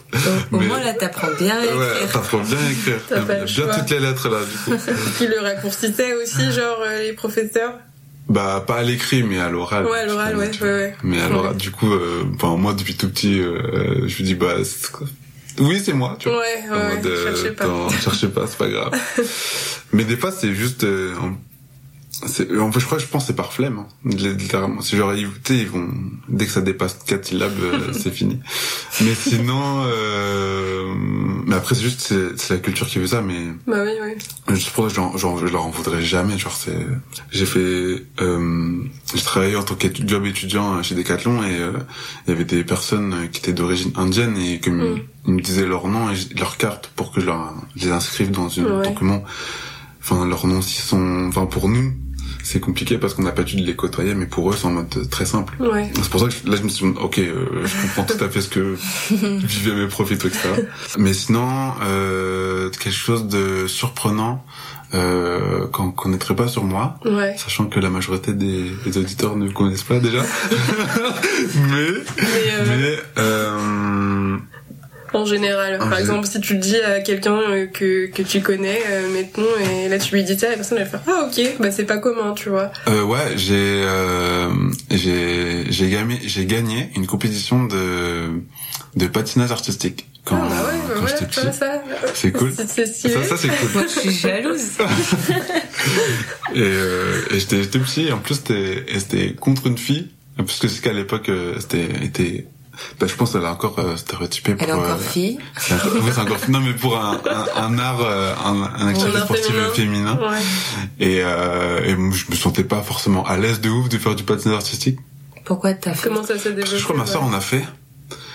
Au Mais- moins là, t'apprends bien à écrire. Ouais, t'apprends bien à écrire. T'as pas le bien choix. toutes les lettres, là, du coup. Qui le raccourcissait aussi, genre euh, les professeurs Bah, pas à l'écrit, mais à l'oral. Ouais, à l'oral, ouais, ouais, ouais. Mais à l'oral, Ouais. du coup, euh, enfin, moi, depuis tout petit, euh, je me dis, bah, c'est- oui, c'est moi, tu vois. Ouais, ouais, mode, euh, cherchez pas. cherchez pas, c'est pas grave. Mais des fois, c'est juste, euh, en- fait, je crois, je pense, c'est par flemme. hein. Littéralement, c'est genre, ils, ils vont, dès que ça dépasse quatre syllabes, euh, c'est fini. Mais sinon, euh, mais après, c'est juste, c'est, la culture qui veut ça, mais Bah oui, oui. je j'en- je leur en voudrais jamais. Genre, c'est, j'ai fait, euh, j'ai travaillé en tant que job étudiant chez Decathlon et euh, il y avait des personnes qui étaient d'origine indienne et que Mm. ils me disaient leur nom et leur carte pour que je leur, je les inscrive dans une Ouais. Enfin, leurs noms, s'ils sont, enfin, pour nous, c'est compliqué parce qu'on n'a pas dû les côtoyer, mais pour eux, c'est en mode très simple. Ouais. C'est pour ça que là, je me suis dit, ok, euh, je comprends tout à fait ce que vivaient mes profs et tout, etc. Mais sinon, euh, quelque chose de surprenant euh, qu'on connaîtrait pas sur moi, Ouais. sachant que la majorité des, des auditeurs ne connaissent pas déjà. mais, Mais, euh, mais euh, En général, En par exemple, si tu le dis à quelqu'un euh, que, que tu connais, euh, maintenant, et là tu lui dis ça, la personne va faire Ah ok, bah c'est pas commun, tu vois. euh, ouais, j'ai euh, j'ai j'ai gagné j'ai gagné une compétition de de patinage artistique quand, ah bah ouais, bah quand voilà, j'étais petit. ça. C'est cool. C'est-. Ça, ça c'est cool. Moi, je suis jalouse. Et, euh, et j'étais j'étais petit, et en plus c'était contre une fille, parce que c'est qu'à l'époque euh, c'était était bah, je pense qu'elle est encore euh, stéréotypée pour Elle est encore euh, fille. c'est encore, oui, c'est encore non mais pour un, un, un art euh, un, un activité art sportive féminin. féminin, Ouais. et euh, et moi, je me sentais pas forcément à l'aise de ouf de faire du patinage artistique Pourquoi t'as fait Comment ça s'est parce développé que je crois que ma soeur en a fait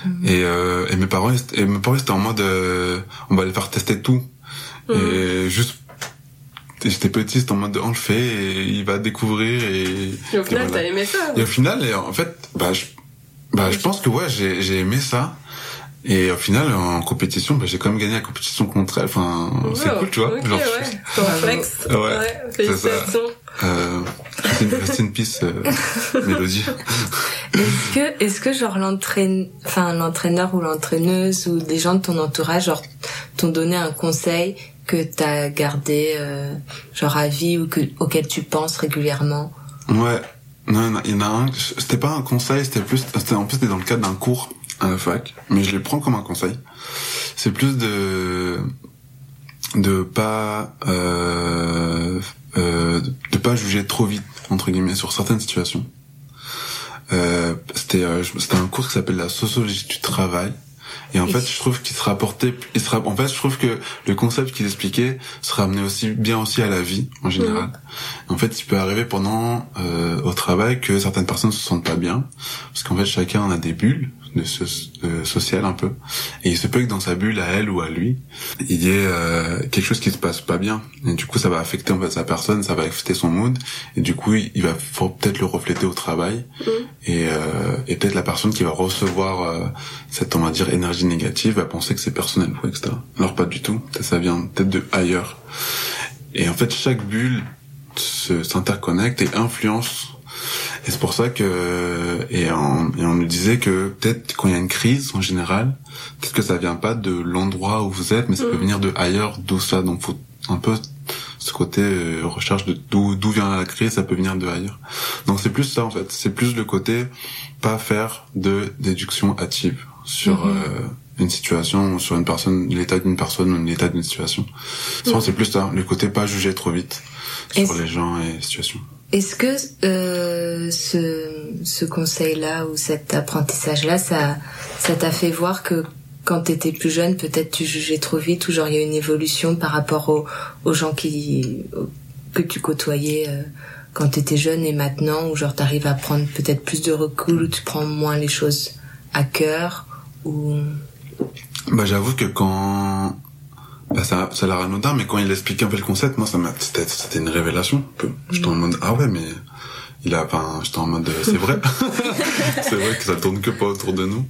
Mhm. et euh, et mes parents étaient- et mes parents étaient en mode euh, on va les faire tester tout Mhm. et juste j'étais petit c'était en mode on le fait et il va découvrir et Et au final, voilà. t'as aimé ça. Et au final, et en fait, bah, je, bah, je pense que ouais, j'ai, j'ai aimé ça. Et au final, en compétition, bah, j'ai quand même gagné la compétition contre elle. Enfin, c'est cool, tu vois. Ok, Genre, ouais. Ton réflexe. Ouais, Ouais. Félicitations. euh, rest in- peace, euh, Mélodie. Est-ce que, est-ce que genre l'entraîne, enfin l'entraîneur ou l'entraîneuse ou des gens de ton entourage genre t'ont donné un conseil que t'as gardé euh, genre à vie ou que auquel tu penses régulièrement? Ouais. Non, il y en a un. C'était pas un conseil, c'était plus, c'était en plus c'était dans le cadre d'un cours à la fac, mais je les prends comme un conseil. C'est plus de de pas euh, euh, de pas juger trop vite entre guillemets sur certaines situations. Euh, c'était euh, c'était un cours qui s'appelle la sociologie du travail. Et en fait, je trouve qu'il se rapportait, il se rapp- en fait, je trouve que le concept qu'il expliquait se ramenait aussi bien aussi à la vie en général. En fait, il peut arriver pendant euh, au travail que certaines personnes se sentent pas bien, parce qu'en fait, chacun en a des bulles de so euh, sociales un peu, et il se peut que dans sa bulle à elle ou à lui, il y ait euh, quelque chose qui se passe pas bien, et du coup, ça va affecter en fait sa personne, ça va affecter son mood, et du coup, il va peut-être le refléter au travail, et, euh, et peut-être la personne qui va recevoir euh, cette on va dire énergie négative va penser que c'est personnel, ou etc. Alors pas du tout, ça vient peut-être de ailleurs. Et en fait, chaque bulle se- s'interconnecte et influence. Et c'est pour ça que et on, et on nous disait que peut-être quand il y a une crise en général, peut-être que ça vient pas de l'endroit où vous êtes, mais ça peut venir de ailleurs, d'où ça. Donc faut un peu ce côté euh, recherche de d'où d'où vient la crise, ça peut venir de ailleurs. Donc c'est plus ça en fait, c'est plus le côté pas faire de déduction hâtive sur Mhm. euh, une situation, sur une personne, l'état d'une personne ou l'état d'une situation. Souvent c'est plus ça, le côté pas juger trop vite sur les gens et les situations. Est-ce que euh, ce, ce conseil-là ou cet apprentissage-là, ça ça t'a fait voir que quand t'étais plus jeune, peut-être tu jugeais trop vite ou genre il y a une évolution par rapport aux, gens qui que tu côtoyais euh, quand t'étais jeune et maintenant ou genre t'arrives à prendre peut-être plus de recul ou tu prends moins les choses à cœur ou Bah j'avoue que quand ça ça a l'air anodin mais quand il expliquait un peu le concept moi ça m'a c'était c'était une révélation. J'étais en mode ah ouais mais il a enfin j'étais en mode euh, c'est vrai. C'est vrai que ça tourne que pas autour de nous.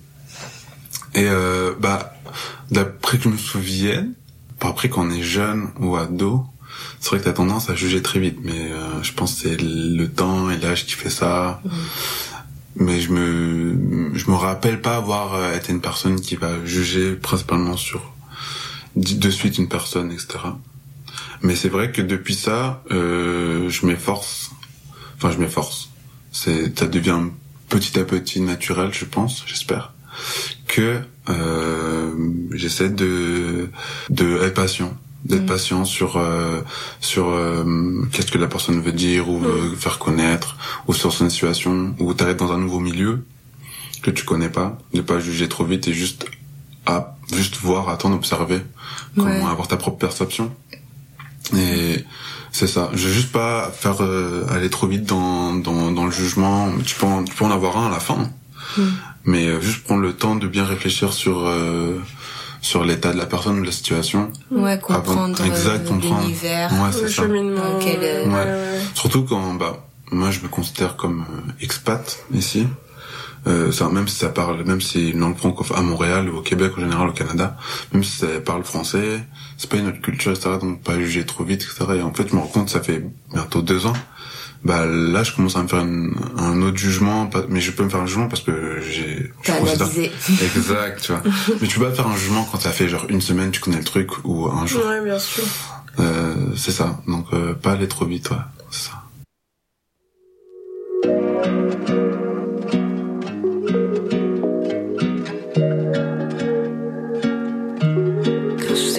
Et euh, bah d'après que je me souvienne bah, après quand on est jeune ou ado c'est vrai que t'as tendance à juger très vite mais euh, je pense que c'est le temps et l'âge qui fait ça. Mais je me je me rappelle pas avoir euh, été une personne qui va juger principalement sur de suite une personne etc mais c'est vrai que depuis ça euh, je m'efforce. Enfin je m'efforce. C'est ça devient petit à petit naturel je pense j'espère que euh, j'essaie de de être patient. D'être Mm. patient sur euh, sur euh, qu'est-ce que la personne veut dire ou veut faire connaître ou sur son situation ou t'arrives dans un nouveau milieu que tu connais pas ne pas juger trop vite et juste à juste voir attendre observer comment Ouais. avoir ta propre perception et c'est ça je veux juste pas faire euh, aller trop vite dans, dans dans le jugement tu peux en, tu peux en avoir un à la fin Mm. mais euh, juste prendre le temps de bien réfléchir sur euh, sur l'état de la personne ou de la situation ouais comprendre exact, euh, comprendre. l'univers ouais Le c'est ça cheminement. Ok, le- ouais, Ouais. ouais. Surtout quand, bah, moi je me considère comme euh, expat ici. Euh, ça, même si ça parle, même si une langue francophone à Montréal ou au Québec en général au Canada, même si ça parle français, c'est pas une autre culture, etc. Donc pas juger trop vite, etc. Et en fait, je me rends compte, ça fait bientôt deux ans. Bah là, je commence à me faire une- un autre jugement, mais je peux me faire un jugement parce que j'ai. t'as analysé. Exact, tu vois. mais tu peux pas faire un jugement quand ça fait genre une semaine, tu connais le truc ou un jour. Ouais, bien sûr. Euh, c'est ça. Donc euh, pas aller trop vite, ouais.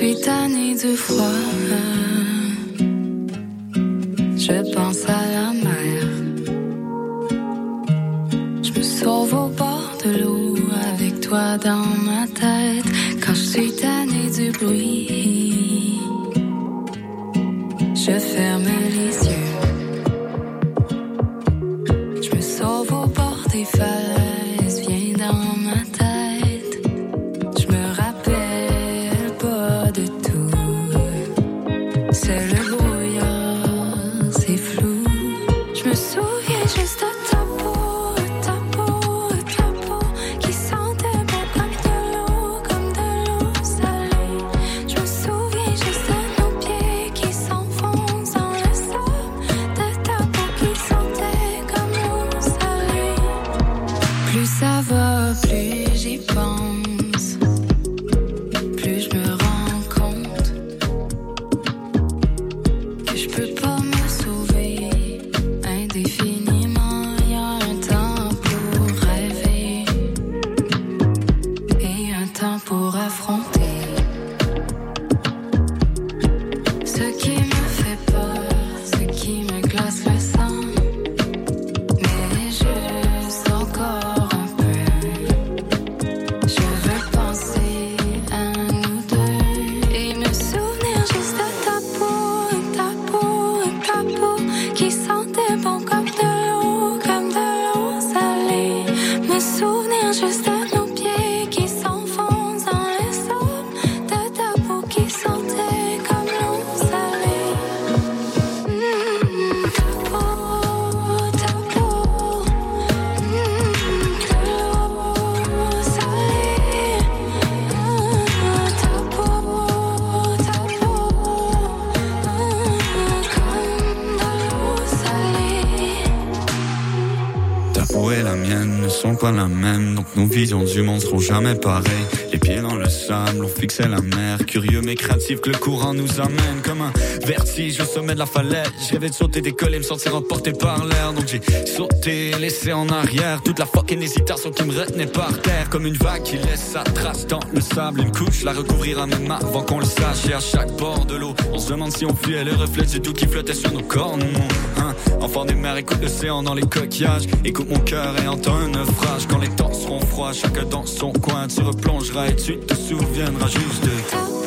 Suis tannée de froid, je pense à la mer. Je me sauve au bord de l'eau avec toi dans ma tête. Quand je suis tannée du bruit, je ferme la même, donc nos visions du monde seront jamais pareilles. Les pieds dans le sable, on fixait la mer, curieux mais créatif que le courant nous amène comme un vertige au sommet de la falaise. Je rêvais de sauter, décoller, me sentir emporté par l'air, donc j'ai sauté, laissé en arrière toute la fucking hésitation qui me retenait par terre, comme une vague qui laisse sa trace dans le sable, une couche la recouvrira même avant qu'on le sache. Et à chaque bord de l'eau, on se demande si on fuyait le reflet du tout qui flottait sur nos corps, hein. Enfant des mers, écoute l'océan dans les coquillages, écoute mon cœur et entends un naufrage. Quand les temps seront froids, chacun dans son coin, tu replongeras et tu te souviendras juste de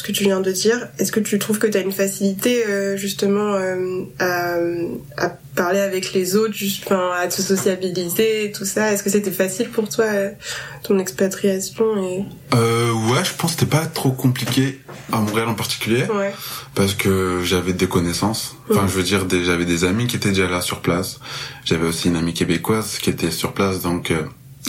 ce que tu viens de dire, est-ce que tu trouves que tu as une facilité euh, justement euh, à, à parler avec les autres, juste, enfin, à te sociabiliser et tout ça? Est-ce que c'était facile pour toi euh, ton expatriation et Euh, ouais, je pense que c'était pas trop compliqué à Montréal en particulier. ouais, parce que j'avais des connaissances. Enfin, je veux dire, j'avais des amis qui étaient déjà là sur place. J'avais aussi une amie québécoise qui était sur place, donc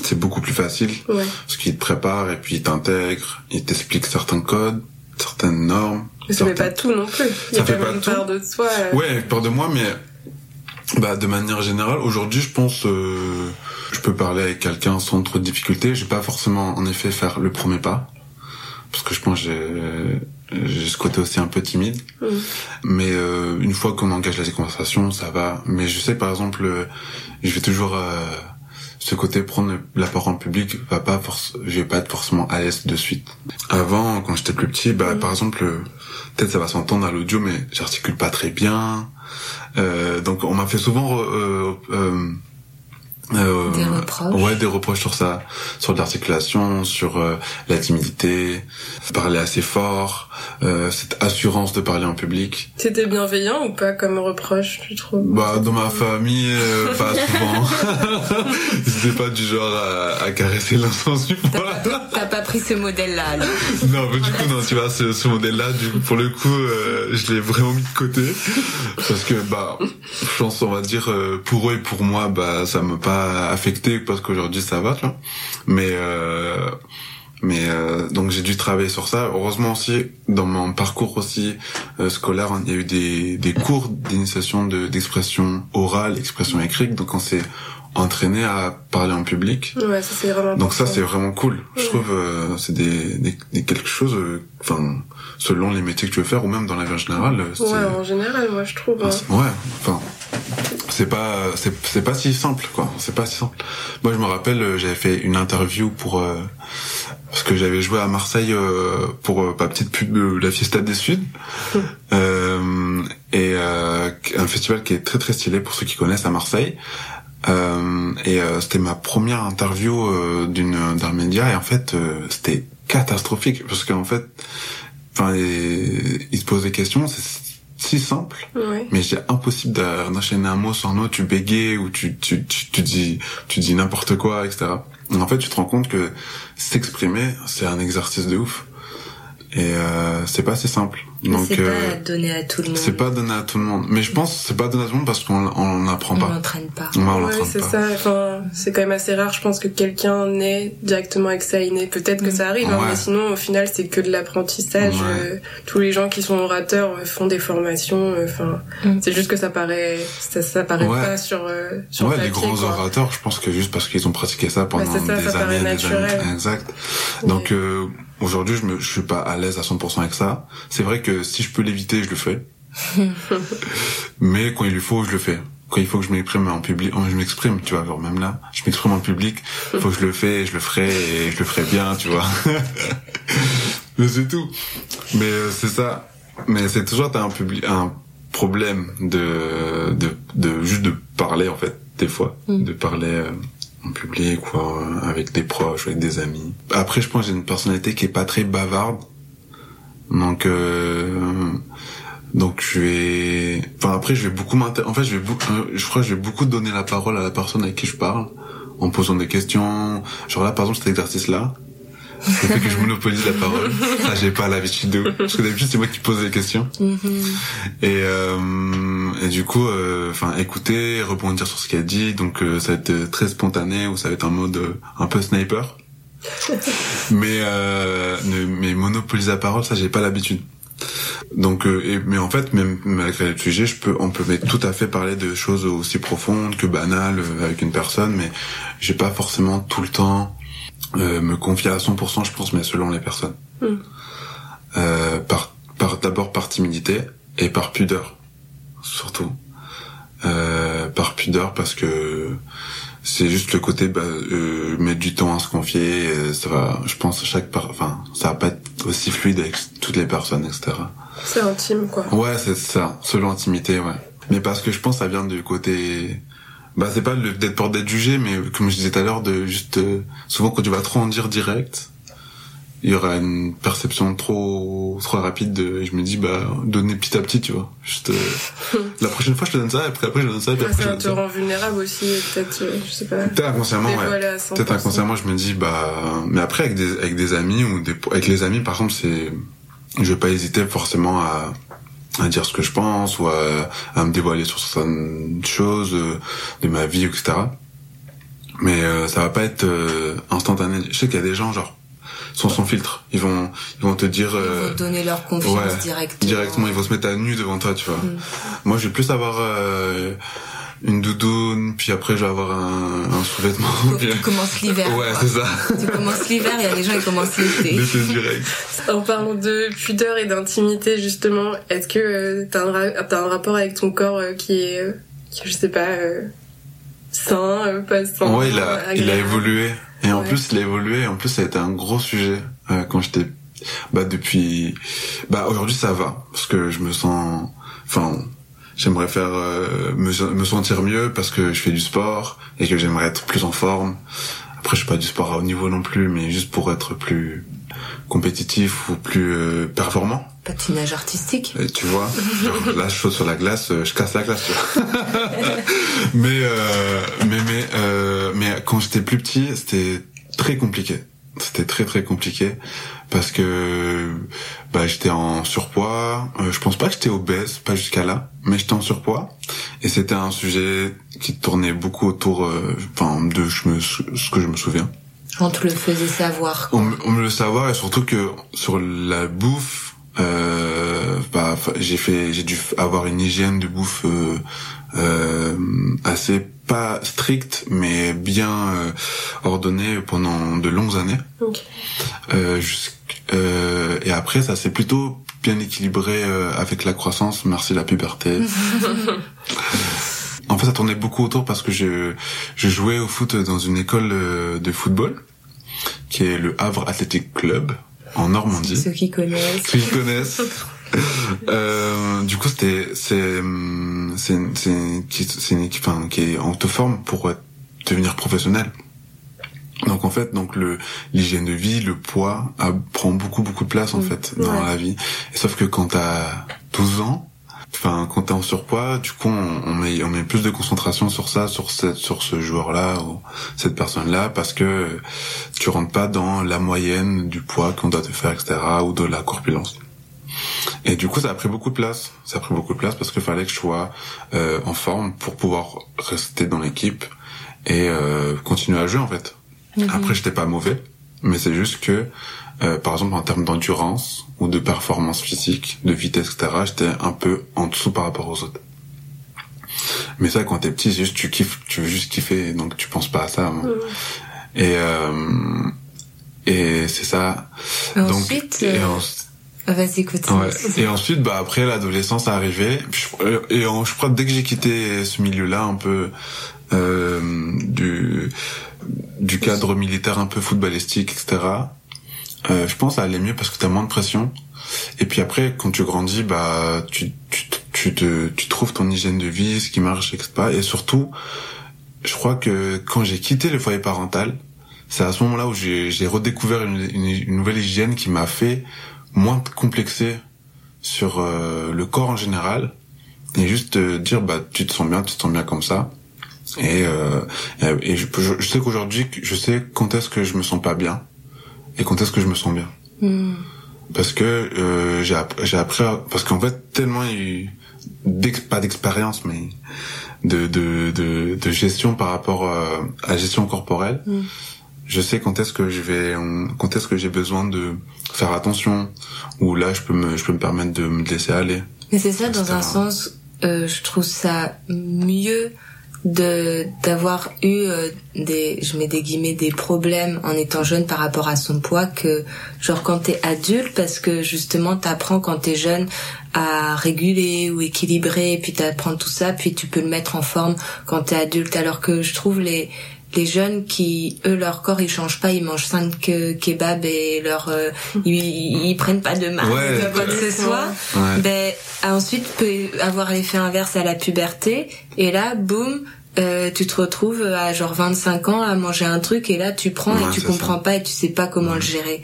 c'est beaucoup plus facile ouais. parce qu'il te prépare et puis il t'intègre, il t'explique certains codes, certaines normes. Mais ça fait certains- pas tout non plus. Il y Ça a fait quand même pas une tout. part de toi. euh, Ouais, peur de moi, mais bah de manière générale, aujourd'hui, je pense, euh, je peux parler avec quelqu'un sans trop de difficultés. Je vais pas forcément, en effet, faire le premier pas, parce que je pense que j'ai j'ai ce côté aussi un peu timide. Mhm. Mais euh, une fois qu'on engage la conversation, ça va. Mais je sais, par exemple, euh, je vais toujours euh, ce côté prendre la parole en public va pas force, je vais pas être forcément à l'aise de suite. Avant, quand j'étais plus petit, bah par exemple, euh, peut-être ça va s'entendre à l'audio, mais j'articule pas très bien. Euh, donc on m'a fait souvent euh, euh, euh, Des reproches. Ouais, des reproches sur ça, sur l'articulation, sur euh, la timidité, parler assez fort, euh, cette assurance de parler en public. C'était bienveillant ou pas comme reproche, tu trouves? Bah dans ma famille, euh, pas souvent. Ils étaient pas du genre à, à caresser poil. T'as pas pris ce modèle-là, Non, mais du coup, non, tu vois, ce, ce modèle-là, du coup, pour le coup, euh, je l'ai vraiment mis de côté. Parce que, bah, je pense, on va dire, euh, pour eux et pour moi, bah, ça m'a pas affecté parce qu'aujourd'hui, ça va, tu vois. Mais, euh, mais, euh, donc j'ai dû travailler sur ça. Heureusement aussi, dans mon parcours aussi euh, scolaire, il y a eu des, des cours d'initiation de, d'expression orale, expression écrite. Donc on s'est entraîné à parler en public. Ouais, ça c'est vraiment Donc ça c'est vraiment cool. Je trouve euh, c'est des, des, des quelque chose euh, enfin selon les métiers que tu veux faire ou même dans la vie en général euh, c'est Ouais, en général, moi je trouve. hein. ouais, enfin c'est pas c'est c'est pas si simple quoi, c'est pas si simple. Moi je me rappelle euh, j'avais fait une interview pour euh, parce que j'avais joué à Marseille euh, pour euh, ma petite pub de la Fiesta des Suds. Euh, et euh, un festival qui est très très stylé pour ceux qui connaissent à Marseille. Euh, et euh, c'était ma première interview euh, d'une d'un média. Et en fait euh, c'était catastrophique. Parce qu'en fait enfin et- il se pose des questions c'est si simple Ouais. mais c'est impossible d'enchaîner un mot sur un autre. Tu bégayes ou tu tu tu, tu dis tu dis n'importe quoi etc et en fait tu te rends compte que s'exprimer c'est un exercice de ouf et euh, c'est pas si simple donc c'est euh, pas donné à tout le monde. c'est pas donné à tout le monde mais je pense que c'est pas donné à tout le monde parce qu'on on n'apprend On pas n'entraîne pas. Ouais, on Ouais, l'entraîne c'est ça. Enfin, c'est quand même assez rare, je pense, que quelqu'un naît directement avec ça inné. Peut-être que ça arrive, hein, mais sinon, au final, c'est que de l'apprentissage. Ouais. Euh, tous les gens qui sont orateurs euh, font des formations. euh, Enfin, Mm. c'est juste que ça paraît, ça, ça paraît Ouais. pas sur sur, sur ouais, papier. les grands quoi. orateurs, je pense que juste parce qu'ils ont pratiqué ça pendant Bah, c'est ça, des ça paraît années, des naturel. années. Exact. Donc euh, aujourd'hui, je me, je suis pas à l'aise à 100% avec ça. C'est vrai que si je peux l'éviter, je le fais. Mais quand il le faut, je le fais. Quand il faut que je m'exprime en public, je m'exprime, tu vois, genre même là, je m'exprime en public, faut que je le fais, je le ferai et je le ferai bien, tu vois. Mais c'est tout. Mais euh, c'est ça. Mais c'est toujours t'as un public, un problème de, de, de juste de parler en fait des fois, Mm. de parler euh, en public ou avec des proches, avec des amis. Après, je pense que j'ai une personnalité qui est pas très bavarde, donc euh, donc je vais, enfin après je vais beaucoup m'intéresser. En fait, je vais beaucoup, euh, je crois que je vais beaucoup donner la parole à la personne avec qui je parle en posant des questions. Genre là, par exemple, cet exercice-là, ça fait que je monopolise la parole. Ça, j'ai pas l'habitude de. Parce que d'habitude, c'est moi qui pose les questions. Et, euh, et du coup, euh, enfin, écouter, rebondir sur ce qu'elle dit. Donc, euh, ça va être très spontané ou ça va être en mode euh, un peu sniper. mais, euh, ne- mais monopoliser la parole, ça, j'ai pas l'habitude. Donc, euh, et, mais en fait, même malgré le sujet, je peux, on peut mais tout à fait parler de choses aussi profondes que banales euh, avec une personne, mais j'ai pas forcément tout le temps euh, me confier à 100%, je pense, mais selon les personnes. Mm. Euh, par, par d'abord par timidité et par pudeur, surtout. Euh, par pudeur parce que c'est juste le côté bah, euh, mettre du temps à se confier. euh, ça va, je pense, chaque par, enfin, ça va pas être aussi fluide avec toutes les personnes, etc. C'est intime, quoi. Ouais, c'est ça, selon intimité, ouais. Mais parce que je pense que ça vient du côté bah c'est pas le d'être peur d'être jugé mais comme je disais tout à l'heure de juste euh, souvent quand tu vas trop en dire direct il y aura une perception trop trop rapide de et je me dis bah donner petit à petit tu vois juste euh, la prochaine fois je te donne ça et après après je te donne ça et puis Ouais, après ça te rend vulnérable aussi, peut-être, euh, je sais pas. Peut-être inconsciemment, ouais. dévoiler à 100%. Peut-être inconsciemment, je me dis, bah, mais après, avec des, avec des amis ou des, avec les amis, par exemple, c'est, je vais pas hésiter forcément à, à dire ce que je pense ou à, à me dévoiler sur certaines choses euh, de ma vie, etc. Mais euh, ça va pas être euh, instantané. Je sais qu'il y a des gens, genre, sans son filtre, ils vont, ils vont te dire. euh, Faut donner leur confiance ouais, directement. Directement, ils vont se mettre à nu devant toi, tu vois. Mm. Moi, je vais plus avoir euh, une doudoune, puis après, je vais avoir un, un sous-vêtement. puis- Tu commences l'hiver. Ouais, c'est ça. Tu commences l'hiver, il y a des gens qui commencent l'été. L'été direct. En parlant de pudeur et d'intimité, justement, est-ce que euh, t'as un, ra- t'as un rapport avec ton corps euh, qui est, euh, qui, je sais pas, euh, sain, euh, pas sain Ouais, il a, il a évolué. Et en plus, il a évolué. En plus, ça a été un gros sujet euh, quand j'étais. Bah depuis. Bah aujourd'hui, ça va parce que je me sens. Enfin, j'aimerais faire euh, me, me sentir mieux parce que je fais du sport et que j'aimerais être plus en forme. Après, je fais pas du sport à haut niveau non plus, mais juste pour être plus compétitif ou plus euh, performant. Patinage artistique. Et tu vois, genre, là, je saute sur la glace, euh, je casse la glace, mais, euh, mais, mais, euh, mais quand j'étais plus petit, c'était très compliqué. C'était très très compliqué parce que bah j'étais en surpoids. Euh, je pense pas que j'étais obèse, pas jusqu'à là, mais j'étais en surpoids et c'était un sujet qui tournait beaucoup autour, euh, enfin de je me, ce que je me souviens. On te le faisait savoir. On, me- on me le savoir et surtout que sur la bouffe, euh, bah, j'ai fait, j'ai dû avoir une hygiène de bouffe euh, euh, assez pas stricte mais bien euh, ordonnée pendant de longues années. Ok. Euh, jusqu'- euh, et après ça s'est plutôt bien équilibré euh, avec la croissance, merci la puberté. En fait, ça tournait beaucoup autour parce que je, je jouais au foot dans une école euh, de football, qui est le Havre Athletic Club, en Normandie. Ceux qui connaissent. Ceux qui connaissent. Euh, du coup, c'était, c'est, hum, c'est, c'est, une équipe, enfin, qui est, on te forme pour devenir professionnel. Donc en fait, donc le l'hygiène de vie, le poids a- prend beaucoup beaucoup de place en Mm. fait dans Ouais. la vie. Et sauf que quand t'as 12 ans, enfin quand t'es en surpoids, du coup on, on met on met plus de concentration sur ça, sur cette sur ce joueur-là ou cette personne-là parce que tu rentres pas dans la moyenne du poids qu'on doit te faire, etc. ou de la corpulence. Et du coup, ça a pris beaucoup de place. Ça a pris beaucoup de place parce qu'il fallait que je sois euh, en forme pour pouvoir rester dans l'équipe et euh, continuer à jouer en fait. Après, j'étais pas mauvais, mais c'est juste que, euh, par exemple, en termes d'endurance ou de performance physique, de vitesse, etc., j'étais un peu en dessous par rapport aux autres. Mais ça, quand t'es petit, c'est juste tu kiffes, tu veux juste kiffer, donc tu penses pas à ça. hein. Et euh, et c'est ça. Et donc ensuite, et euh, en- Vas-y, continue. Ouais. Et ensuite, bah après l'adolescence est arrivée. Je- Et en- je crois que dès que j'ai quitté ce milieu-là, un peu euh, du du cadre militaire, un peu footballistique, etc. euh, je pense, ça allait mieux parce que t'as moins de pression. Et puis après, quand tu grandis, bah, tu, tu, tu te, tu trouves ton hygiène de vie, ce qui marche, etc. Et surtout, je crois que quand j'ai quitté le foyer parental, c'est à ce moment-là où j'ai redécouvert une, une, une nouvelle hygiène qui m'a fait moins complexer sur euh, le corps en général et juste te dire bah tu te sens bien, tu te sens bien comme ça. Et, euh, et je, je sais qu'aujourd'hui, je sais quand est-ce que je me sens pas bien et quand est-ce que je me sens bien. Hmm. Parce que euh, j'ai app- j'ai appris à- parce qu'en fait tellement il y a eu d'ex- pas d'expérience mais de, de de de gestion par rapport euh, à la gestion corporelle. Mm. Je sais quand est-ce que je vais quand est-ce que j'ai besoin de faire attention ou là je peux me je peux me permettre de me laisser aller. Mais c'est ça, dans un sens, euh, je trouve ça mieux de d'avoir eu euh, des je mets des guillemets des problèmes en étant jeune par rapport à son poids que genre quand t'es adulte parce que justement t'apprends quand t'es jeune à réguler ou équilibrer puis t'apprends tout ça puis tu peux le mettre en forme quand t'es adulte. Alors que je trouve les les jeunes qui eux leur corps ils changent pas ils mangent cinq euh, kebabs et leur euh, ils, ils, prennent pas de marque Ouais, de quoi que ce soit Ouais. ben ensuite peut avoir l'effet inverse à la puberté et là boum euh, tu te retrouves à genre 25 ans à manger un truc et là tu prends Ouais, et tu comprends ça. pas et tu sais pas comment le gérer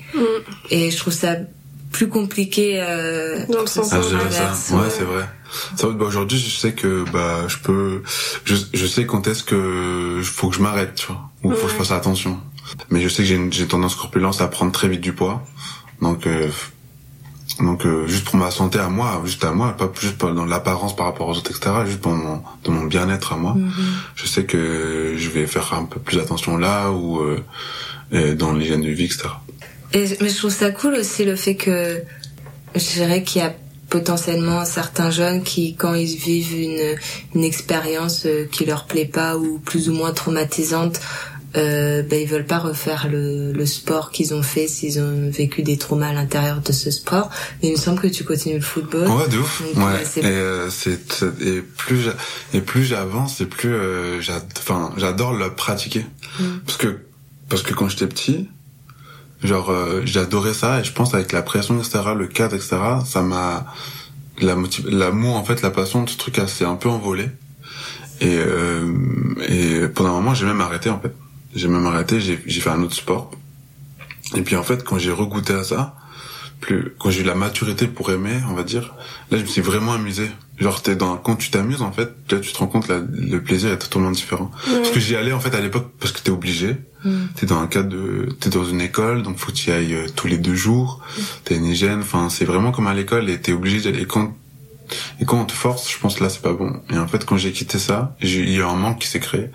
et je trouve ça plus compliqué euh, Dans le sens inverse, ça. Ouais, c'est vrai. Ça, bah, aujourd'hui, je sais que bah je peux, je, je sais quand est-ce que faut que je m'arrête, tu vois, ou faut que je fasse attention. Mais je sais que j'ai une, tendance corpulence à prendre très vite du poids, donc euh, donc euh, juste pour ma santé à moi, juste à moi, pas juste dans l'apparence par rapport aux autres, etc. Juste pour mon, bien-être à moi. Je sais que je vais faire un peu plus attention là ou euh, euh, dans l'hygiène de vie, etc. Et, mais je trouve ça cool aussi le fait que je dirais qu'il y a potentiellement certains jeunes qui, quand ils vivent une, une expérience euh, qui leur plaît pas ou plus ou moins traumatisante, euh, ben ils veulent pas refaire le, le sport qu'ils ont fait s'ils ont vécu des traumas à l'intérieur de ce sport. Mais il me semble que tu continues le football. Ouais, de ouf. Donc, ouais. euh, c'est- Et euh, et plus et plus j'avance et plus euh, j'adore le pratiquer Mm. parce que parce que quand j'étais petit genre euh, j'adorais ça et je pense avec la pression etc le cadre etc ça m'a la l'amour en fait la passion de ce truc s'est un peu envolé. Et euh, et pendant un moment j'ai même arrêté en fait. J'ai même arrêté j'ai j'ai fait un autre sport. Et puis en fait quand j'ai regoûté à ça plus quand j'ai eu la maturité pour aimer on va dire là je me suis vraiment amusé genre t'es dans quand tu t'amuses en fait là tu te rends compte là, le plaisir est totalement différent. Parce que j'y allais en fait à l'époque parce que t'es obligé. Mm. t'es dans un cadre de t'es dans une école donc faut que tu ailles euh, tous les deux jours. T'as une hygiène enfin c'est vraiment comme à l'école et t'es obligé d'y aller. Et quand et quand on te force je pense là c'est pas bon. Et en fait quand j'ai quitté ça il y a un manque qui s'est créé.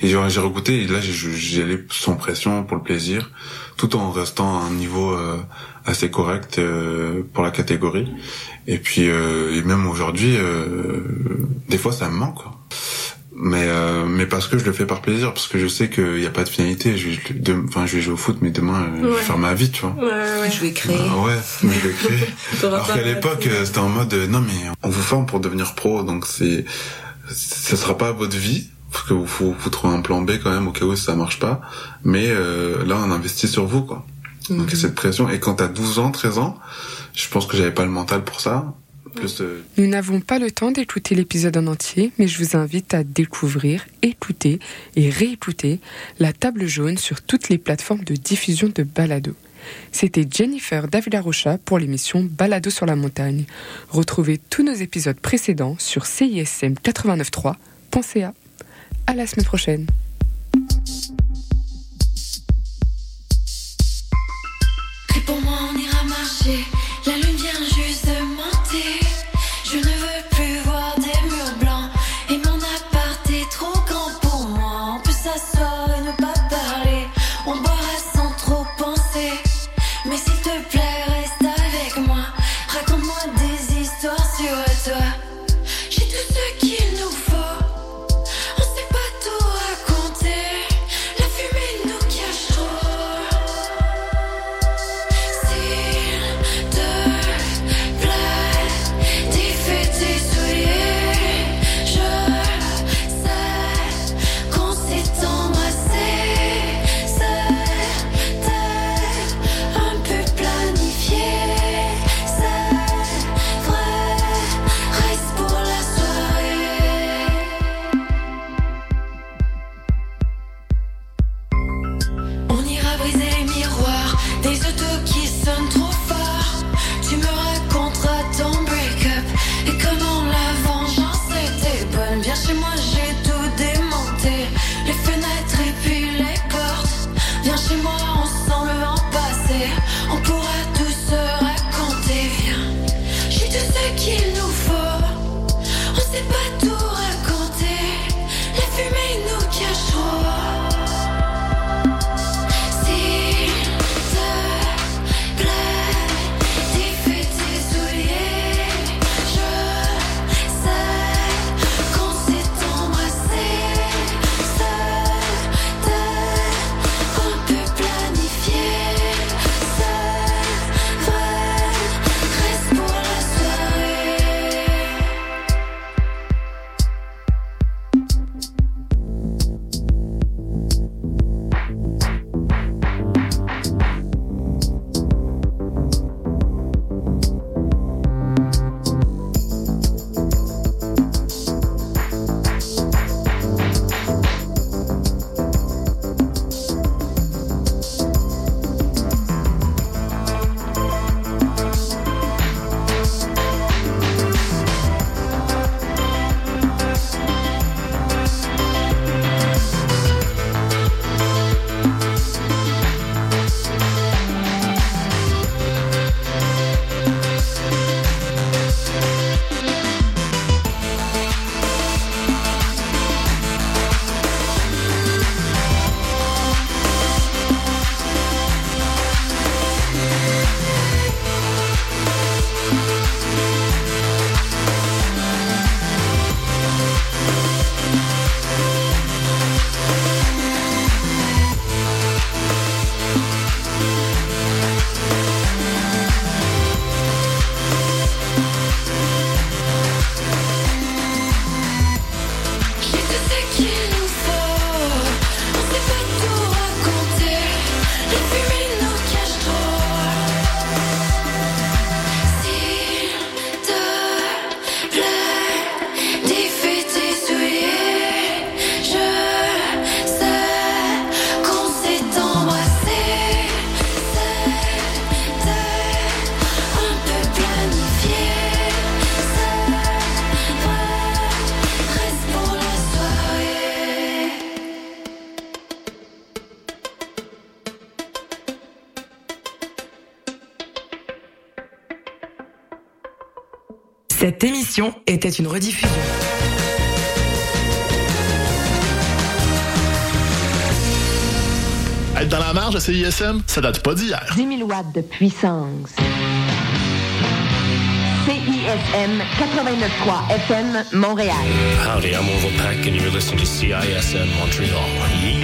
Et genre, j'ai regoûté. Et là j'ai- j'y allais sans pression pour le plaisir tout en restant à un niveau euh, assez correct euh, pour la catégorie. Et puis euh, et même aujourd'hui euh, des fois ça me manque quoi mais euh, mais parce que je le fais par plaisir parce que je sais qu'il y a pas de finalité je, je- de- enfin je vais jouer au foot mais demain euh, je vais faire ma vie tu vois Ouais, ouais, ouais. Je vais créer. ah ouais, mais je vais créer. Alors qu'à l'époque, euh, c'était en mode, euh, non mais on vous forme pour devenir pro, donc c'est, ce sera pas votre vie, parce que vous faut, faut trouver un plan B quand même au cas où ça marche pas. Mais euh, là, on investit sur vous, quoi. Donc il y a cette pression. Et quand t'as 12 ans, 13 ans, je pense que j'avais pas le mental pour ça. Plus, Nous n'avons pas le temps d'écouter l'épisode en entier, mais je vous invite à découvrir, écouter et réécouter la table jaune sur toutes les plateformes de diffusion de balado. C'était Jennifer Davila Rocha pour l'émission Balado sur la montagne. Retrouvez tous nos épisodes précédents sur cism893.ca. À la semaine prochaine. Pour moi, on ira marcher. Émission était une rediffusion. Être dans la marge à CISM, ça date pas d'hier. 10 000 watts de puissance. CISM 89.3 FM Montréal. Howdy, I'm Orville Peck, and you're listening to CISM Montreal.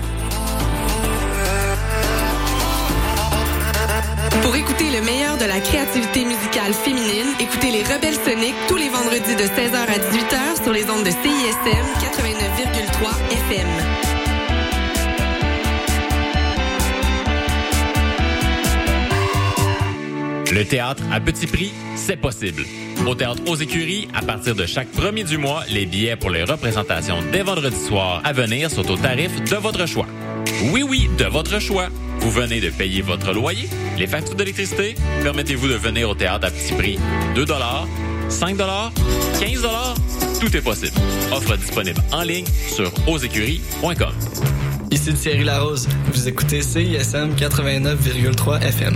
la créativité musicale féminine, écoutez les Rebelles Soniques tous les vendredis de 16h à 18h sur les ondes de CISM 89,3 FM. Le théâtre à petit prix, c'est possible. Au théâtre aux écuries, à partir de chaque premier du mois, les billets pour les représentations dès vendredi soir à venir sont au tarif de votre choix. Oui, oui, de votre choix. Vous venez de payer votre loyer, les factures d'électricité. Permettez-vous de venir au théâtre à petit prix. 2 5 15 Tout est possible. Offre disponible en ligne sur osécuries.com. Ici Thierry Larose. Vous écoutez CISM 89,3 FM.